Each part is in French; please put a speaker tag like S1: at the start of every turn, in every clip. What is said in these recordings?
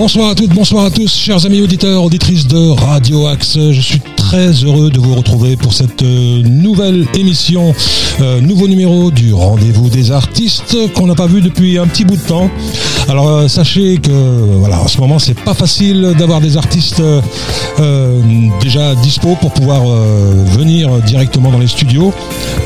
S1: Bonsoir à toutes, bonsoir à tous, chers amis auditeurs, auditrices de Radio Axe. Je suis très heureux de vous retrouver pour cette euh, nouvelle émission, euh, nouveau numéro du Rendez-vous des artistes qu'on n'a pas vu depuis un petit bout de temps. Alors euh, sachez que voilà, en ce moment c'est pas facile d'avoir des artistes déjà dispo pour pouvoir venir directement dans les studios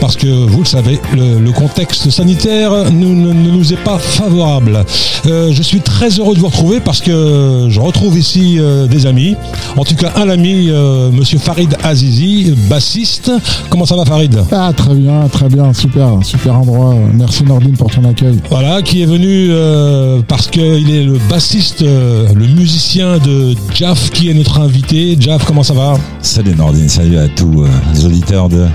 S1: parce que vous le savez, le, contexte sanitaire ne, nous est pas favorable. Je suis très heureux de vous retrouver parce que je retrouve ici des amis. En tout cas, un ami, Monsieur Farid Azizi, bassiste. Comment ça va, Farid?
S2: Ah, très bien, très bien, super, super endroit. Merci Nordine pour ton accueil.
S1: Voilà, qui est venu euh, parce qu'il est le bassiste, euh, le musicien de Jaff, qui est notre invité. Jaff, comment ça va?
S3: Salut Nordine, salut à tous euh, les auditeurs de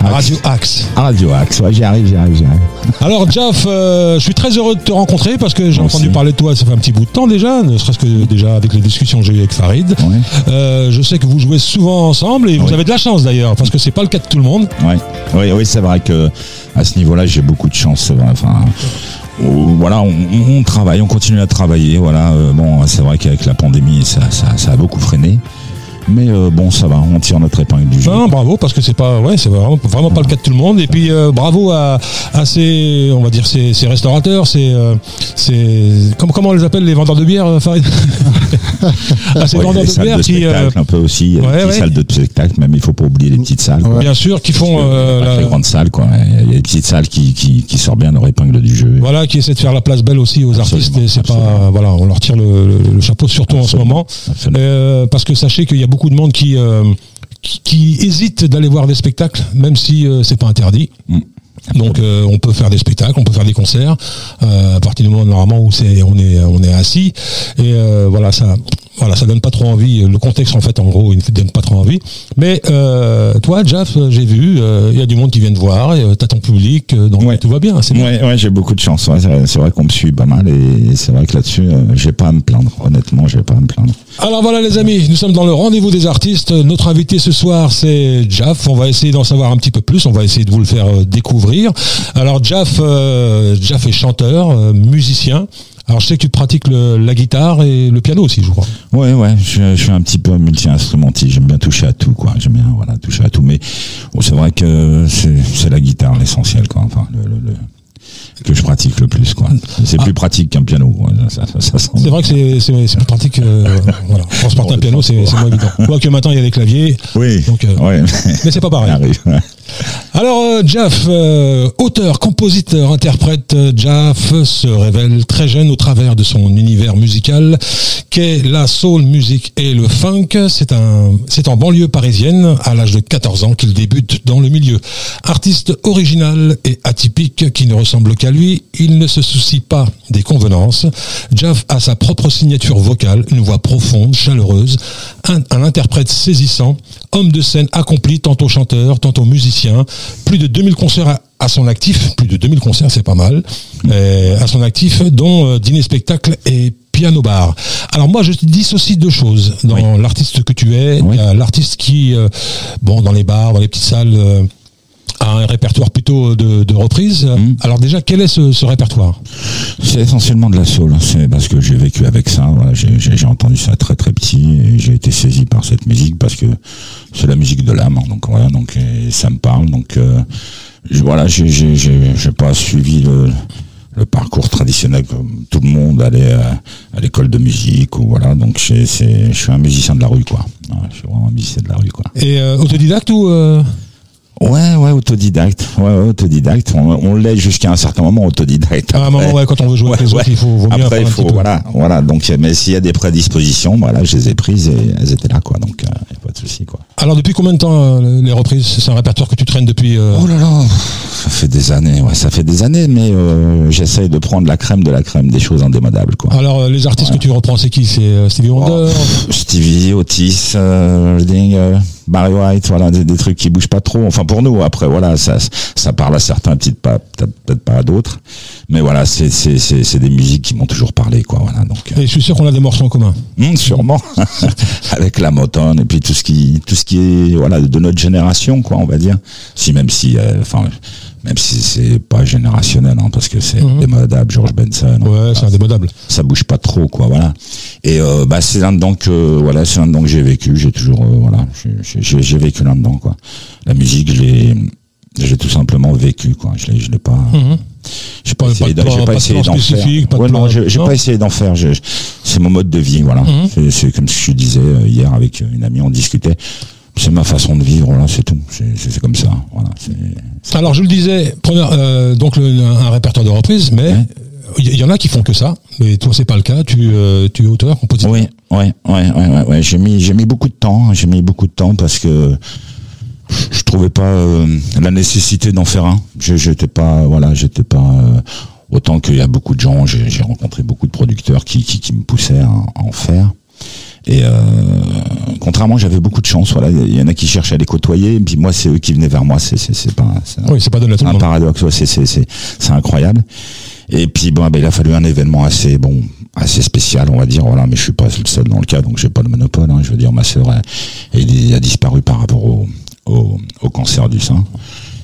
S1: Radio Axe.
S3: Radio Axe. Ouais, j'y arrive, j'y arrive, j'y arrive.
S1: Alors Jaff, euh, je suis très heureux de te rencontrer parce que j'ai
S3: Moi
S1: entendu
S3: aussi.
S1: parler de toi, ça fait un petit bout de temps déjà, ne serait-ce que déjà avec les discussions que j'ai eues avec Farid.
S3: Ouais.
S1: Euh, je sais que vous jouez souvent ensemble et vous
S3: Oui.
S1: avez de la chance d'ailleurs parce que c'est pas le cas de tout le monde.
S3: Oui, oui, c'est vrai que à ce niveau-là, j'ai beaucoup de chance. vrai. Enfin, euh, voilà, on, on travaille, on continue à travailler. Voilà, euh, bon, c'est vrai qu'avec la pandémie, ça, ça, ça a beaucoup freiné. Mais euh, bon, ça va, on tire notre épingle du jeu.
S1: Non, bravo parce que c'est pas ouais, c'est vraiment, vraiment pas le cas de tout le monde et puis euh, bravo à, à ces on va dire ces, ces restaurateurs, ces euh, ces comment comment on les appelle les vendeurs de bière Farid? À ces
S3: Ouais,
S1: vendeurs
S3: les
S1: de
S3: salles
S1: bière
S3: de
S1: qui
S3: spectacle un peu aussi,
S1: ouais,
S3: les petites
S1: ouais.
S3: salles de spectacle, même il faut pas oublier les petites salles.
S1: bien sûr qui font euh, la-
S3: les grandes salles, quoi. Il y a des petites salles qui, qui, qui sortent bien leur épingle du jeu.
S1: voilà qui essaient de faire la place belle aussi aux
S3: Absolument,
S1: artistes et c'est pas voilà, on leur tire le, le- le chapeau surtout en ce moment parce que sachez qu'il y a beaucoup de monde qui euh, qui, qui hésite d'aller voir des spectacles même si euh, c'est pas interdit.
S3: Mm.
S1: Donc euh, on peut faire des spectacles, on peut faire des concerts euh, à partir du moment normalement où c'est on est on est assis et euh, voilà ça voilà ça donne pas trop envie le contexte en fait en gros il ne donne pas trop envie mais euh, toi Jeff j'ai vu euh, il y a du monde qui vient te voir euh, t'as ton public euh, donc
S3: Ouais.
S1: tout va bien c'est bien.
S3: Ouais, ouais, j'ai beaucoup de chance. Ouais, c'est vrai qu'on me suit pas mal et c'est vrai que là-dessus, euh, j'ai pas à me plaindre. Honnêtement, j'ai pas à me plaindre.
S1: Alors voilà les amis, nous sommes dans le rendez-vous des artistes. Notre invité ce soir c'est Jaff. On va essayer d'en savoir un petit peu plus. On va essayer de vous le faire euh, découvrir. Alors Jaff, euh, Jaff est chanteur, euh, musicien. Alors je sais que tu pratiques le- la guitare et le piano aussi, je crois.
S3: Ouais, ouais, je, je suis un petit peu multi-instrumentiste. J'aime bien toucher à tout, quoi. J'aime bien, voilà, toucher à tout. Mais bon, c'est vrai que c'est la guitare l'essentiel, quoi. Enfin, le, le- le- que je pratique le plus, quoi. C'est plus pratique qu'un piano. Ça, ça, ça sent-
S1: C'est vrai que c'est- plus pratique. euh, voilà. Transporter un piano, c'est c'est moins évident. Quoique maintenant il y a des claviers,
S3: Oui.
S1: Donc, euh,
S3: ouais.
S1: mais c'est pas pareil. Alors, euh, Jaff, euh, auteur, compositeur, interprète, euh, Jaff se révèle très jeune au travers de son univers musical, qu'est la soul music et le funk. C'est en banlieue parisienne, à l'âge de 14 ans, qu'il débute dans le milieu. Artiste original et atypique qui ne ressemble qu'à lui, il ne se soucie pas des convenances. Jaff a sa propre signature vocale, une voix profonde, chaleureuse, un interprète saisissant, homme de scène accompli, tantôt chanteur, tantôt musicien, plus de 2000 concerts à, à son actif, plus de 2000 concerts, c'est pas mal, euh, à son actif, dont euh, dîner spectacle et piano bar. Alors moi je te dissocie deux choses dans l'artiste que tu es.
S3: Oui.
S1: L'artiste qui, euh, bon, dans les bars, dans les petites salles, euh, a un répertoire plutôt de, de reprises.
S3: Mhm.
S1: Alors déjà, quel est ce, ce répertoire?
S3: C'est essentiellement de la soul. C'est parce que j'ai vécu avec ça. Voilà, j'ai entendu ça très très petit et j'ai été saisi par cette musique parce que c'est la musique de l'âme. Donc voilà, donc ça me parle. Donc euh, je- voilà, j'ai, j'ai, pas suivi le, parcours traditionnel comme tout le monde allait à, à l'école de musique ou voilà. Donc je suis un musicien de la rue quoi. Je suis vraiment un musicien de la rue quoi.
S1: Et euh, autodidacte ou euh,
S3: Ouais, ouais, autodidacte. Ouais, ouais, autodidacte. On, on l'est jusqu'à un certain moment autodidacte.
S1: à un moment
S3: Après-
S1: ouais, quand on veut jouer avec
S3: Ouais,
S1: les autres, il faut, vaut mieux
S3: Après, il faut, voilà, voilà. Donc, mais s'il y a des prédispositions, voilà, je les ai prises et elles étaient là, quoi. Donc, euh, pas de souci, quoi.
S1: Alors depuis combien de temps euh, les reprises C'est un répertoire que tu traînes depuis euh,
S3: Oh là là, ça fait des années, ouais, ça fait des années, mais euh, j'essaye de prendre la crème de la crème des choses indémodables, quoi.
S1: Alors, euh, les artistes que tu reprends, c'est qui? C'est Stevie Wonder?
S3: Oh, Stevie, Otis, euh, Ding, euh, Barry White, voilà, des, des trucs qui bougent pas trop. Enfin pour nous, après voilà, ça, ça parle à certains, peut-être pas, peut-être pas à d'autres, mais voilà, c'est c'est c'est c'est des musiques qui m'ont toujours parlé, quoi. Voilà, donc euh,
S1: Et je suis sûr qu'on a des morceaux en commun.
S3: hum, sûrement avec la Motown et puis tout ce qui tout ce qui est voilà de notre génération, quoi, on va dire. Si même si, euh, enfin. Même si c'est pas générationnel, hein, parce que c'est
S1: Mhm.
S3: démodable, George Benson.
S1: Ouais, c'est indémodable.
S3: ça bouge pas trop quoi voilà. Et euh, bah c'est là dedans que voilà c'est là dedans que j'ai vécu. J'ai toujours euh, voilà j'ai- j'ai j'ai vécu là dedans quoi. La musique je l'ai j'ai tout simplement vécu quoi. Je l'ai je l'ai pas j'ai pas essayé d'en- j'ai faire. ouais, non j'ai j'ai pas essayé d'en faire. C'est mon mode de vie voilà.
S1: Mhm.
S3: c'est c'est comme ce que je disais euh, hier avec une amie on discutait c'est ma façon de vivre là c'est tout c'est comme ça voilà
S1: Alors, je le disais, première, euh, donc le- un répertoire de reprise, mais
S3: Ouais.
S1: il y, en a qui font que ça. Mais toi, c'est pas le cas. Tu, euh, tu es auteur, compositeur.
S3: Oui, ouais, ouais, ouais, ouais, ouais. J'ai mis, j'ai mis beaucoup de temps. J'ai mis beaucoup de temps parce que je trouvais pas euh, la nécessité d'en faire un. Je- J'étais pas, voilà, j'étais pas euh, autant qu'il y a beaucoup de gens. J'ai j'ai rencontré beaucoup de producteurs qui, qui, qui me poussaient à, à en faire. Et euh, contrairement, j'avais beaucoup de chance. Voilà, il y en a qui cherchaient à les côtoyer, et puis moi, c'est eux qui venaient vers moi. C'est, c'est, c'est pas, c'est
S1: Oui, c'est pas tout le
S3: un paradoxe. Ouais, c'est, c'est, c'est, c'est incroyable. Et puis bon, ben, il a fallu un événement assez bon, assez spécial, on va dire. Voilà, mais je suis pas le seul dans le cas, donc j'ai pas le monopole. hein. Je veux dire, ma sœur a, elle a disparu par rapport au, au, au cancer du sein.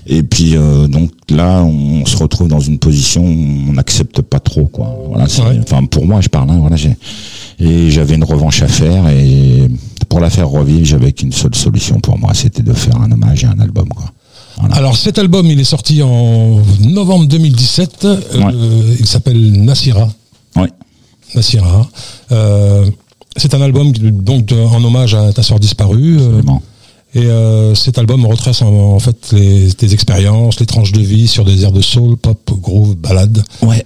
S3: Et puis euh, donc là, on se retrouve dans une position où on n'accepte pas trop, quoi. Voilà,
S1: Ouais.
S3: enfin pour moi, je parle. Hein, voilà, j'ai et j'avais une revanche à faire et pour la faire revivre, j'avais qu'une seule solution pour moi, c'était de faire un hommage et un album, quoi. Voilà.
S1: Alors cet album, il est sorti en novembre 2017. Euh, Il s'appelle Nassira.
S3: Ouais.
S1: Nassira. Euh, c'est un album donc de- en hommage à ta sœur disparue. euh,
S3: Absolument.
S1: et euh, cet album retrace en, en fait les, tes expériences, les tranches de vie sur des airs de soul, pop, groove, ballade.
S3: Ouais.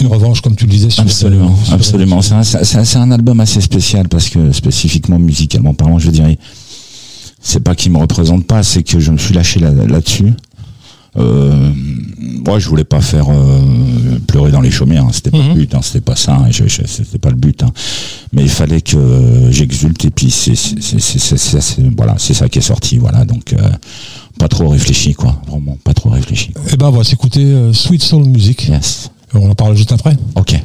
S1: Une revanche, comme tu le disais. Sur,
S3: Absolument,
S1: sur-
S3: absolument. C'est un, c'est un- album assez spécial parce que spécifiquement musicalement parlant, je dirais, c'est pas qu'il me représente pas, c'est que je me suis lâché là- là-dessus. Euh, moi, je voulais pas faire euh, pleurer dans les chaumières. hein. C'était pas
S1: Mhm.
S3: le but. Hein. C'était pas ça. hein. Je- je- C'était pas le but. hein. Mais il fallait que euh, j'exulte et puis c'est c'est- c'est- c'est- c'est- c'est- c'est- voilà, c'est ça qui est sorti. Voilà, donc euh, pas trop réfléchi, quoi. Vraiment, pas trop réfléchi.
S1: Eh ben, on va s'écouter euh, Sweet Soul Music.
S3: Yes.
S1: On en parle juste après.
S3: Ok.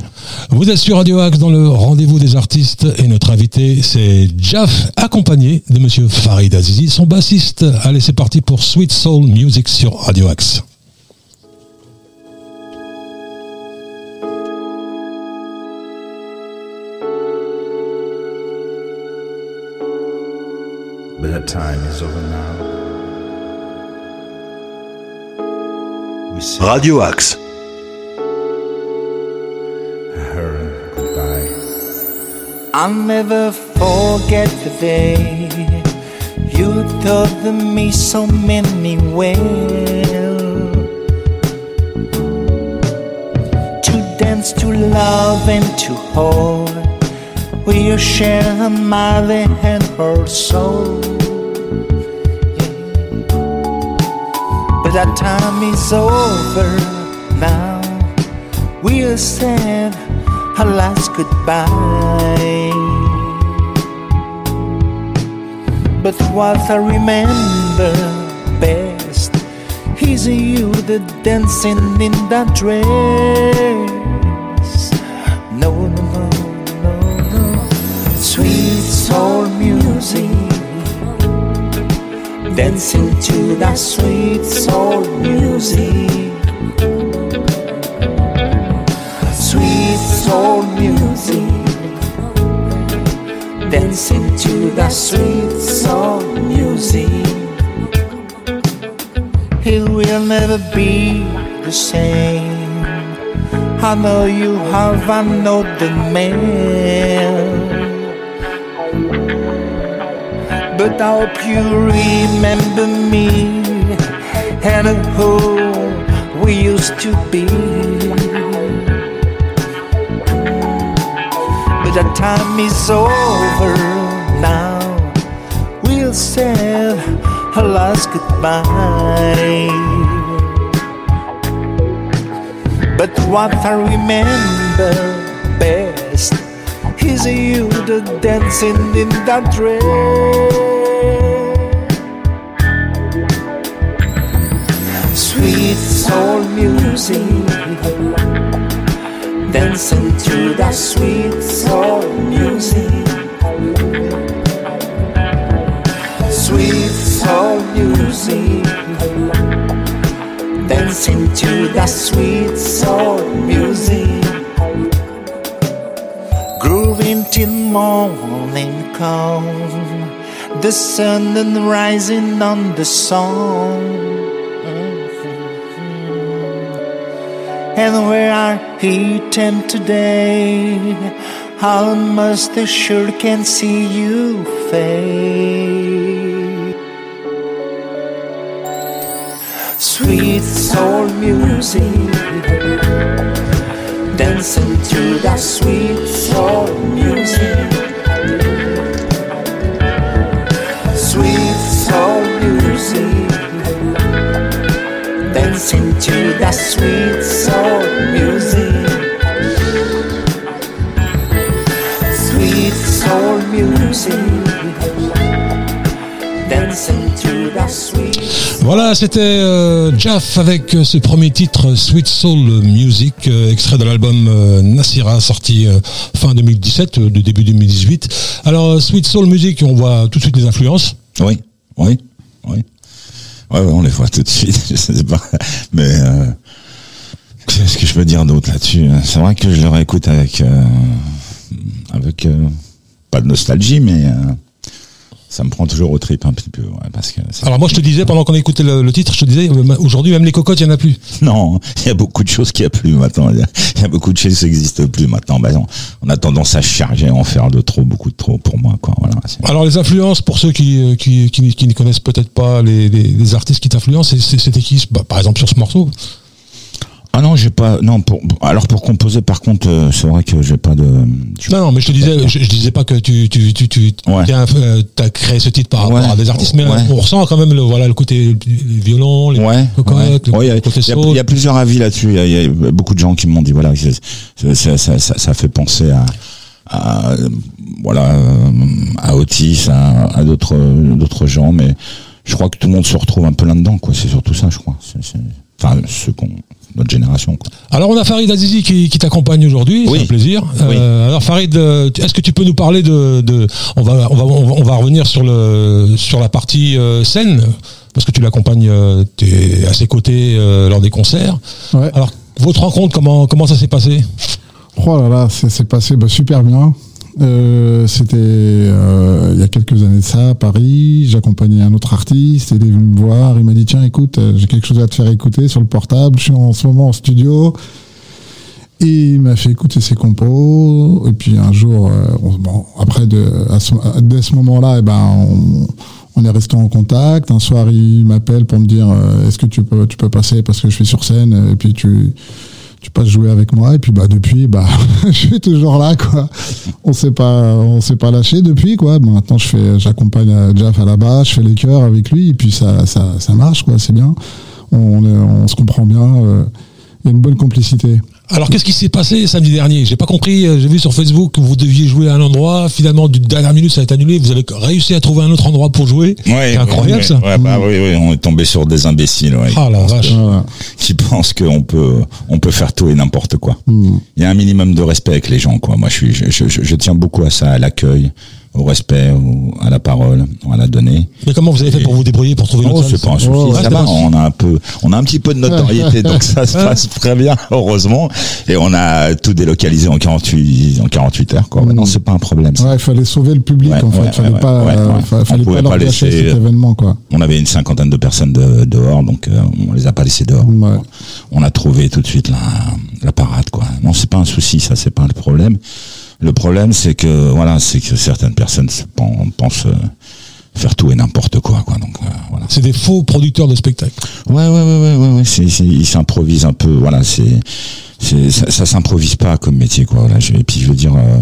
S1: Vous êtes sur Radio Axe dans le rendez-vous des artistes et notre invité c'est Jaff accompagné de monsieur Farid Azizi, son bassiste. Allez, c'est parti pour Sweet Soul Music sur Radio Axe.
S4: But that time is over now. We say
S5: Radio Axe.
S6: I'll never forget the day you taught me so many well to dance, to love, and to hold. We share a mother and her soul. But that time is over now. We'll say our last goodbye. But what I remember best is you the dancing in that dress. No, no, no, no, no. Sweet soul music. Dancing to that sweet soul music. Dancing to that sweet soul music. It will never be the same. I know you have another man. But I hope you remember me and who we used to be. That time is over now. We'll say a last goodbye. But what I remember best is you the dancing in that dress. Sweet soul music, dancing to that sweet soul music. Sweet soul music, dancing to that sweet soul music. Grooving till morning come, the sun and rising on the sun. And where are eaten today? Almost sure can see you fade. Sweet soul music, dancing to that sweet soul music. Dancing to that sweet soul music. Sweet soul music, dancing to that sweet.
S1: Voilà, c'était euh, Jaff avec euh, ce premier titre Sweet Soul Music, euh, extrait de l'album euh, Nasira, sorti euh, fin 2017, euh, de début 2018. Alors, euh, Sweet Soul Music, on voit tout de suite les influences.
S3: Oui, oui, oui. Ouais, on les voit tout de suite, je sais pas. Mais euh, qu'est-ce que je peux dire d'autre là-dessus hein? C'est vrai que je le réécoute avec euh, avec euh, pas de nostalgie, mais euh, ça me prend toujours au trip un petit peu, ouais, parce que c'est-
S1: Alors moi, je te disais, pendant qu'on écoutait le, le titre, je te disais, euh, aujourd'hui, même les cocottes, il n'y en a plus.
S3: non, il y a beaucoup de choses qui a plus maintenant. Il y a, il y a beaucoup de choses qui n'existent plus maintenant. Bah, on, on a tendance à charger, à en faire de trop, beaucoup de trop pour moi, quoi. Voilà.
S1: Alors les influences, pour ceux qui, euh, qui, qui, qui ne connaissent peut-être pas les, les, les artistes qui t'influencent, c'était qui bah, Par exemple sur ce morceau?
S3: Ah non, j'ai pas. Non, pour, alors pour composer, par contre, euh, c'est vrai que j'ai pas de.
S1: Non, non, mais je te disais, je, je disais pas que tu, tu, tu, tu
S3: Ouais.
S1: as créé ce titre par rapport à des artistes, mais
S3: Ouais.
S1: on ressent quand même le, voilà, le côté les violons, les
S3: Ouais,
S1: cocottes, le
S3: il y a-
S1: côté
S3: il y, a-
S1: soul.
S3: il y a plusieurs avis là-dessus. Il y, a- il y a beaucoup de gens qui m'ont dit voilà, ça, ça, ça, ça fait penser à, à euh, voilà euh, à Otis, à, à d'autres d'autres gens, mais je crois que tout le monde se retrouve un peu là-dedans, quoi. C'est surtout ça, je crois. C'est- c'est- Enfin, ceux qu'on notre génération, quoi.
S1: Alors on a Farid Azizi qui, qui t'accompagne aujourd'hui,
S3: Oui.
S1: c'est un plaisir.
S3: Oui.
S1: Euh, alors Farid, euh, est-ce que tu peux nous parler de, de on, va, on va on va on va revenir sur le sur la partie euh, scène parce que tu l'accompagnes, euh, t'es à ses côtés euh, lors des concerts.
S2: Ouais.
S1: Alors votre rencontre, comment comment ça s'est passé?
S2: Oh là là, ça s'est passé bah, super bien. Euh, C'était euh, il y a quelques années de ça à Paris. J'accompagnais un autre artiste. Il est venu me voir. Il m'a dit tiens écoute, euh, j'ai quelque chose à te faire écouter sur le portable. Je suis en ce moment en studio. Et il m'a fait écouter ses compos. Et puis un jour, on- bon, après de, à ce, dès ce moment-là, eh ben on, est resté en contact. Un soir, il m'appelle pour me dire est-ce que tu peux tu peux passer parce que je suis sur scène? Et puis tu tu passes jouer avec moi. Et puis bah depuis bah je suis toujours là quoi. On s'est pas on s'est pas lâché depuis quoi. Maintenant je fais j'accompagne euh, Jeff à la base je fais les chœurs avec lui et puis ça ça ça marche quoi. C'est bien. On on se comprend bien euh, il y a une bonne complicité
S1: Alors qu'est-ce qui s'est passé samedi dernier? J'ai pas compris. euh, J'ai vu sur Facebook que vous deviez jouer à un endroit. Finalement, du dernière minute, ça a été annulé. Vous avez réussi à trouver un autre endroit pour jouer. c'est incroyable
S3: ouais,
S1: ça.
S3: Ouais, bah oui, oui, on est tombé sur des imbéciles, ouais,
S1: Ah la vache.
S3: qui pensent qu'on peut, on peut faire tout et n'importe quoi.
S2: Hmm.
S3: Il y a un minimum de respect avec les gens, quoi. Moi, je suis, je, je, je- je tiens beaucoup à ça, à l'accueil, au respect, au- à la parole, à la donnée.
S1: Mais comment vous avez fait pour vous débrouiller pour trouver une
S3: Oh, c'est pas un souci,
S2: Oh,
S3: ça va.
S1: un
S3: On a un peu, on a un petit peu de notoriété, donc ça se passe très bien, heureusement. Et on a tout délocalisé en 48, en 48 heures, quoi. Maintenant, c'est pas un problème. ça.
S2: ouais il fallait sauver le public
S3: Ouais,
S2: en fait fallait pas euh,
S3: On
S2: fallait
S3: pouvait
S2: pas leur
S3: pas laisser-
S2: cet événement quoi
S3: On avait une cinquantaine de personnes de- dehors, donc euh, on les a pas laissés dehors.
S2: Ouais.
S3: On a trouvé tout de suite la, la parade, quoi. Non, c'est pas un souci, ça, c'est pas le problème. Le problème, c'est que voilà, c'est que certaines personnes se pen- pensent euh, faire tout et n'importe quoi, quoi. Donc euh, voilà.
S1: C'est des faux producteurs de spectacles.
S3: Ouais, ouais, ouais, ouais, ouais, ouais. C'est, c'est- ils s'improvisent un peu. Voilà, c'est, c'est, ça, ça s'improvise pas comme métier, quoi. Voilà. Je- et puis je veux dire, euh,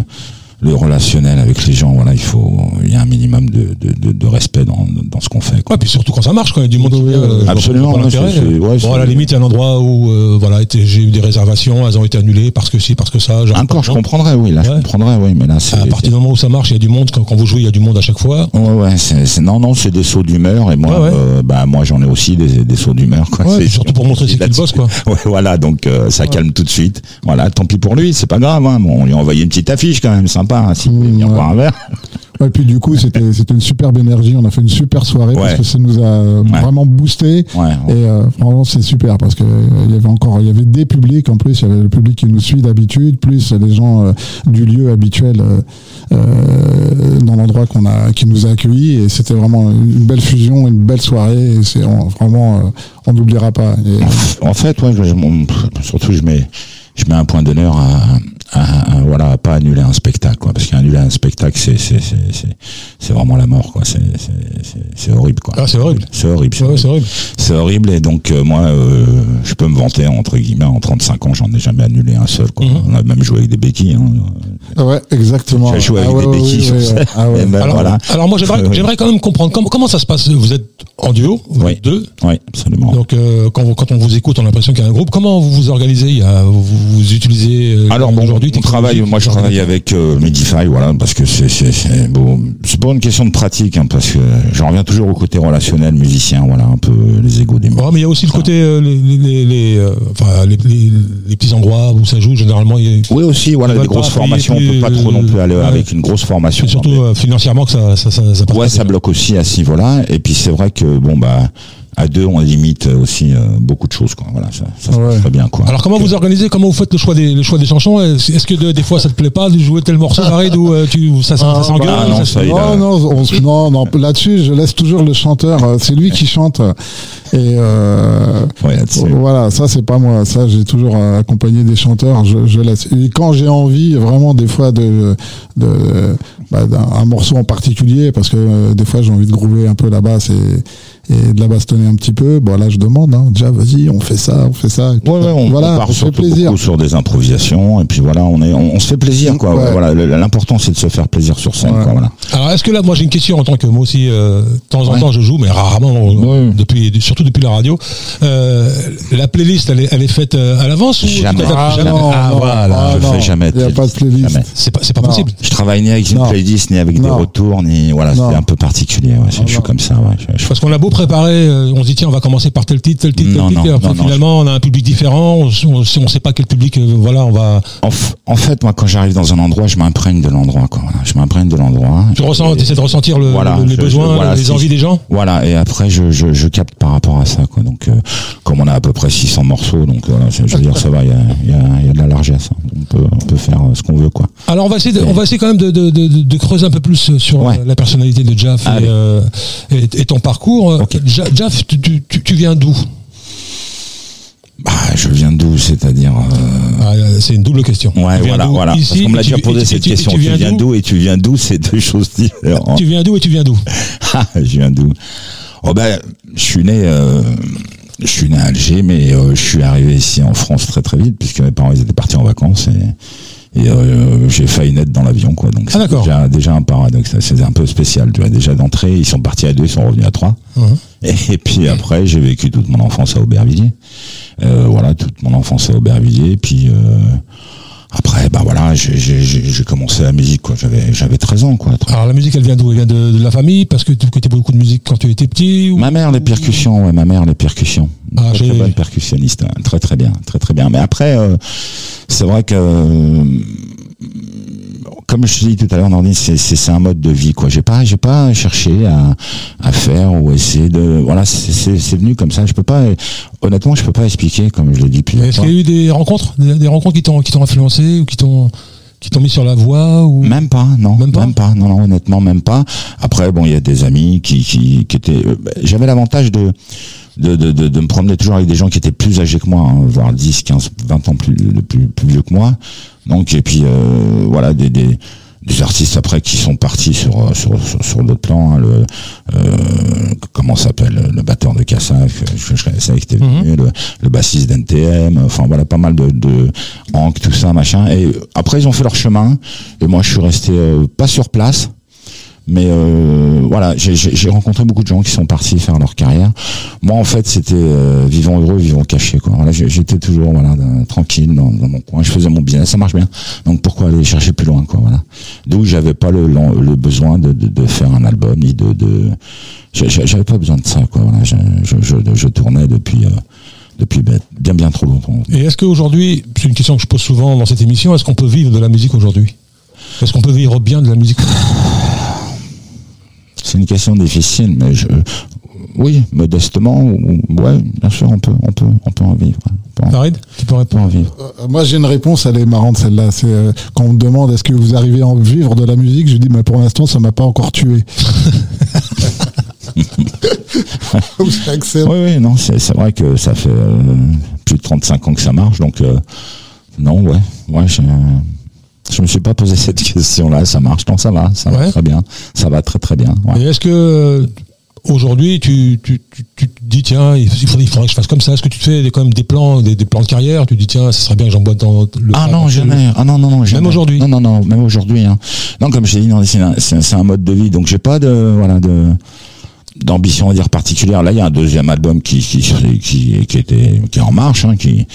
S3: le relationnel avec les gens. Voilà, il faut, il y a un minimum de, de, de, de respect dans, dans ce qu'on fait. Quoi.
S1: Ouais, puis surtout quand ça marche, quand il y a du monde vient, euh,
S3: Absolument,
S1: pas
S3: ouais,
S1: l'intérêt.
S3: c'est- c'est- ouais,
S1: bon, à la limite, il y a un endroit où, euh, voilà, j'ai eu des réservations, elles ont été annulées parce que si, parce que ça.
S3: Encore, je comprendrais, oui, là, je comprendrais, oui, mais là, c'est.
S1: À partir du moment où ça marche, il y a du monde. Quand, quand vous jouez, il y a du monde à chaque fois.
S3: Ouais, ouais, c'est, c'est- non, non, c'est des sauts d'humeur et moi, euh, bah, moi, j'en ai aussi des, des sauts d'humeur, quoi. C'est-
S1: surtout pour montrer c'est qui le boss, quoi.
S3: Voilà, donc euh, ça calme tout de suite. Voilà, tant pis pour lui, c'est pas grave. Hein. On lui a envoyé une petite affiche quand même, sympa. Hein, venir
S2: ouais.
S3: boire un verre.
S2: Et puis du coup, c'était une superbe énergie. On a fait une super soirée parce que ça nous a vraiment boosté.
S3: Ouais.
S2: Et euh, franchement, c'est super parce que euh, il y avait encore, il y avait des publics en plus. Il y avait le public qui nous suit d'habitude, plus les gens euh, du lieu habituel euh, euh, dans l'endroit qu'on a, qui nous a accueillis. Et c'était vraiment une belle fusion, une belle soirée. Et c'est vraiment, euh, on n'oubliera pas. Et,
S3: En fait, ouais, je- mon- surtout je mets, je mets un point d'honneur à, à- à- voilà, à pas annuler un spectacle, quoi, parce qu'annuler un spectacle, c'est, c'est, c'est, vraiment la mort, quoi. C'est, c'est, horrible, quoi.
S1: Ah, c'est horrible.
S3: C'est horrible. C'est horrible.
S1: horrible.
S3: C'est horrible et donc euh, moi, euh, je peux me vanter entre guillemets en 35 ans, j'en ai jamais annulé un seul. Quoi.
S1: Mhm.
S3: On a même joué avec des béquilles. Hein.
S2: ouais, exactement.
S3: J'ai joué avec
S2: Ah ouais,
S3: des
S2: ouais,
S3: béquilles
S2: oui,
S3: sur
S2: oui. Ah ouais.
S3: Ben,
S1: Alors,
S3: voilà.
S1: alors moi, j'aimerais, j'aimerais quand même comprendre comment, comment ça se passe? Vous êtes en duo, vous
S3: Oui.
S1: êtes deux?
S3: Oui, absolument.
S1: Donc, euh, quand, vous- quand on vous écoute, on a l'impression qu'il y a un groupe. Comment vous vous organisez? Il y a, vous, vous utilisez euh,
S3: Alors bon,
S1: aujourd'hui
S3: on travaille. Moi, je travaille avec euh, Medify, voilà, parce que c'est c'est c'est bon. C'est pas une question de pratique, hein, parce que j'en reviens toujours au côté relationnel, musicien, voilà, un peu les égos des
S1: Ouais, mais il y a aussi le côté euh, les, les, les, euh, enfin, les, les, les petits endroits où ça joue. Généralement, y a,
S3: Oui aussi, voilà, des grosses formations, on peut pas trop non plus aller
S1: ouais.
S3: avec une grosse formation.
S1: c'est surtout
S3: mais-
S1: euh, financièrement que ça, ça, ça, ça
S3: Ouais, ça bloque aussi à ce niveau-là. Et puis c'est vrai que bon bah à deux, on limite aussi euh, beaucoup de choses, quoi. Voilà, ça, ça
S2: Ouais.
S3: très bien, quoi.
S1: Alors comment vous organisez Comment vous faites le choix des, le choix des chansons? Est-ce que de- des fois ça te plaît pas de jouer tel morceau pareil ou euh, tu ça, ça, ça s'engueule?
S3: Bah, non,
S1: ça-
S3: ça,
S2: Non, non, on non, non, là-dessus, je laisse toujours le chanteur. euh, C'est lui qui chante. Et euh,
S3: Ouais, là-dessus.
S2: voilà, ça c'est pas moi. Ça, j'ai toujours euh, accompagné des chanteurs. Je, je laisse. Et quand j'ai envie, vraiment, des fois de, de bah, d'un un morceau en particulier, parce que euh, des fois j'ai envie de groover un peu la basse et, et de la bastonner un petit peu. Bon là, je demande. Hein, déjà, vas-y, on fait ça, on fait ça.
S3: Ouais, ouais, on,
S2: voilà,
S3: on part
S2: on se fait
S3: surtout
S2: plaisir.
S3: beaucoup sur des improvisations et puis voilà, on est, on, on se fait plaisir quoi.
S2: Ouais.
S3: Voilà, l'important c'est de se faire plaisir sur scène
S2: Ouais.
S3: quoi. Voilà.
S1: Alors est-ce que là, moi j'ai une question en tant que moi aussi, euh, de temps en
S3: Ouais.
S1: temps je joue, mais rarement, euh,
S3: Ouais.
S1: depuis, surtout depuis la radio. Euh, la playlist, elle est, elle est faite euh, à l'avance ou
S3: Jamais.
S2: Ah,
S1: jamais
S2: non,
S1: Ah
S2: non,
S1: voilà.
S2: ah,
S3: je
S2: non,
S3: fais jamais de
S2: Il n'y a pas de
S3: playlist.
S1: C'est pas, c'est pas possible.
S3: Je travaille ni avec une playlist ni avec des retours ni voilà, c'est un peu particulier. Ouais. Je, suis comme ça. Ouais. Je- je-
S1: Parce qu'on a beau préparer, euh, on se dit tiens on va commencer par tel titre, tel titre, tel titre,
S3: non,
S1: et après,
S3: non, non,
S1: finalement on a un public différent, on, on, on sait pas quel public, euh, voilà, on va.
S3: En, en fait, moi, quand j'arrive dans un endroit, je m'imprègne de l'endroit. Quoi. Je m'imprègne de l'endroit.
S1: Tu ressens, essaies de ressentir le,
S3: Voilà,
S1: le- les
S3: je- je-
S1: besoins,
S3: voilà,
S1: les envies des gens.
S3: Voilà, et après je, je, je capte par rapport à ça, quoi. Donc, euh, comme on a à peu près 600 morceaux, donc voilà, je je veux dire, ça va, il y a, il y, a, y a de la largesse. hein. On peut, on peut faire euh, ce qu'on veut, quoi.
S1: Alors on va essayer, de, on va essayer quand même de, de, de, de creuser un peu plus sur
S3: Ouais.
S1: euh, la personnalité de Jaff et, euh, et, et ton parcours.
S3: Ok.
S1: Ja- Jaff, tu, tu, tu- tu viens d'où?
S3: Bah, je viens d'où, c'est-à-dire. euh,
S1: Ah, euh, C'est une double question.
S3: Ouais, voilà, voilà.
S1: Ici,
S3: Parce qu'on me l'a déjà posé
S1: et
S3: cette
S1: tu-
S3: question.
S1: Tu,
S3: Tu viens d'où et tu viens d'où, c'est deux choses différentes.
S1: Tu viens d'où et tu viens d'où?
S3: Ah, je viens d'où? Oh ben, je suis né, euh, je suis né à Alger, mais euh, je suis arrivé ici en France très très vite puisque mes parents ils étaient partis en vacances et, et euh, j'ai failli naître dans l'avion quoi. Donc
S1: Ah,
S3: c'est déjà, déjà un paradoxe, c'est un peu spécial. Tu vois, déjà d'entrée, ils sont partis à deux, ils sont revenus à trois.
S1: Mhm.
S3: Et, puis après, j'ai vécu toute mon enfance à Aubervilliers. Euh, voilà, toute mon enfance à Aubervilliers. Puis euh, après, bah voilà, j'ai- commencé la musique quoi. J'avais j'avais 13 ans quoi.
S1: Alors la musique, elle vient d'où? Elle vient de, de la famille? Parce que tu écoutais beaucoup de musique quand tu étais petit ou...
S3: Ma mère, les percussions, ouais, ma mère, les percussions.
S1: Ah,
S3: très, très bonne percussionniste, hein. très très bien, très très bien. Mais après, euh, c'est vrai que, euh, comme je te dis tout à l'heure, Nordine, c'est c'est c'est un mode de vie, quoi. J'ai pas, j'ai pas cherché à, à faire ou essayer de, voilà, c'est- c'est c'est venu comme ça. Je peux pas, honnêtement, je peux pas expliquer, comme je l'ai dit plusieurs
S1: Est-ce qu'il y a eu des rencontres, des, des rencontres qui t'ont qui t'ont influencé ou qui t'ont qui t'ont mis sur la voie ou?
S3: Même pas, non.
S1: Même
S3: Même
S1: pas
S3: pas, non, non, honnêtement, même pas. Après, bon, il y a des amis qui, qui, qui étaient. euh, bah, J'avais l'avantage de, de, de, de, de me promener toujours avec des gens qui étaient plus âgés que moi, hein, voire 10, 15, 20 ans plus, plus, plus vieux que moi. Donc, et puis, euh, voilà, des, des, des artistes après qui sont partis sur euh, sur sur, sur d'autres plans. hein, le euh, comment s'appelle le batteur de Cassac, je, je connaissais qui était venu, le, le bassiste d'NTM. Enfin voilà, pas mal de, de Hank, tout ça, machin. Et après ils ont fait leur chemin. Et moi je suis resté euh, pas sur place. Mais euh, voilà, j'ai- rencontré beaucoup de gens qui sont partis faire leur carrière. Moi, en fait, c'était euh, vivant heureux, vivant caché. Quoi. Voilà, j'étais toujours voilà tranquille dans, dans mon coin. Je faisais mon business, ça marche bien. Donc pourquoi aller chercher plus loin, quoi. Voilà. D'où j'avais pas le, le besoin de, de, de faire un album ni de, de j'avais pas besoin de ça, quoi. Voilà, je, je, je, tournais depuis euh, depuis bien bien trop longtemps.
S1: Et est-ce qu'aujourd'hui, c'est une question que je pose souvent dans cette émission, est-ce qu'on peut vivre de la musique aujourd'hui? Est-ce qu'on peut vivre bien de la musique?
S3: C'est une question difficile, mais je, oui, modestement, ou- ouais, bien sûr, on peut, on peut, on peut en vivre. ouais. On peut en-
S1: Farid, tu peux répondre
S3: en vivre.
S2: Euh, Moi, j'ai une réponse, elle est marrante celle-là. C'est euh, quand on me demande est-ce que vous arrivez à en vivre de la musique, je dis mais pour l'instant, ça m'a pas encore tué.
S3: Oui, oui, non, c'est vrai que ça fait euh, plus de 35 ans que ça marche, donc euh, non, ouais, ouais, je, je me suis pas posé cette question-là. Ça marche, non, ça va, ça va très bien, ça va très très bien. ouais.
S1: Et est-ce que aujourd'hui tu, tu, tu, tu te dis tiens il faudrait, il faudrait que je fasse comme ça Est-ce que tu te fais des, quand même des plans des, des plans de carrière Tu te dis tiens ce serait bien que j'emboîte dans le
S3: Ah non, jamais. Ah non, non, non, jamais.
S1: aujourd'hui
S3: Non, non, non, même aujourd'hui. Hein. Non, comme je t'ai dit, c'est un, un mode de vie, donc j'ai pas de, voilà, de d'ambition à dire particulière. Là, il y a un deuxième album qui qui qui, qui était qui est en marche, hein, qui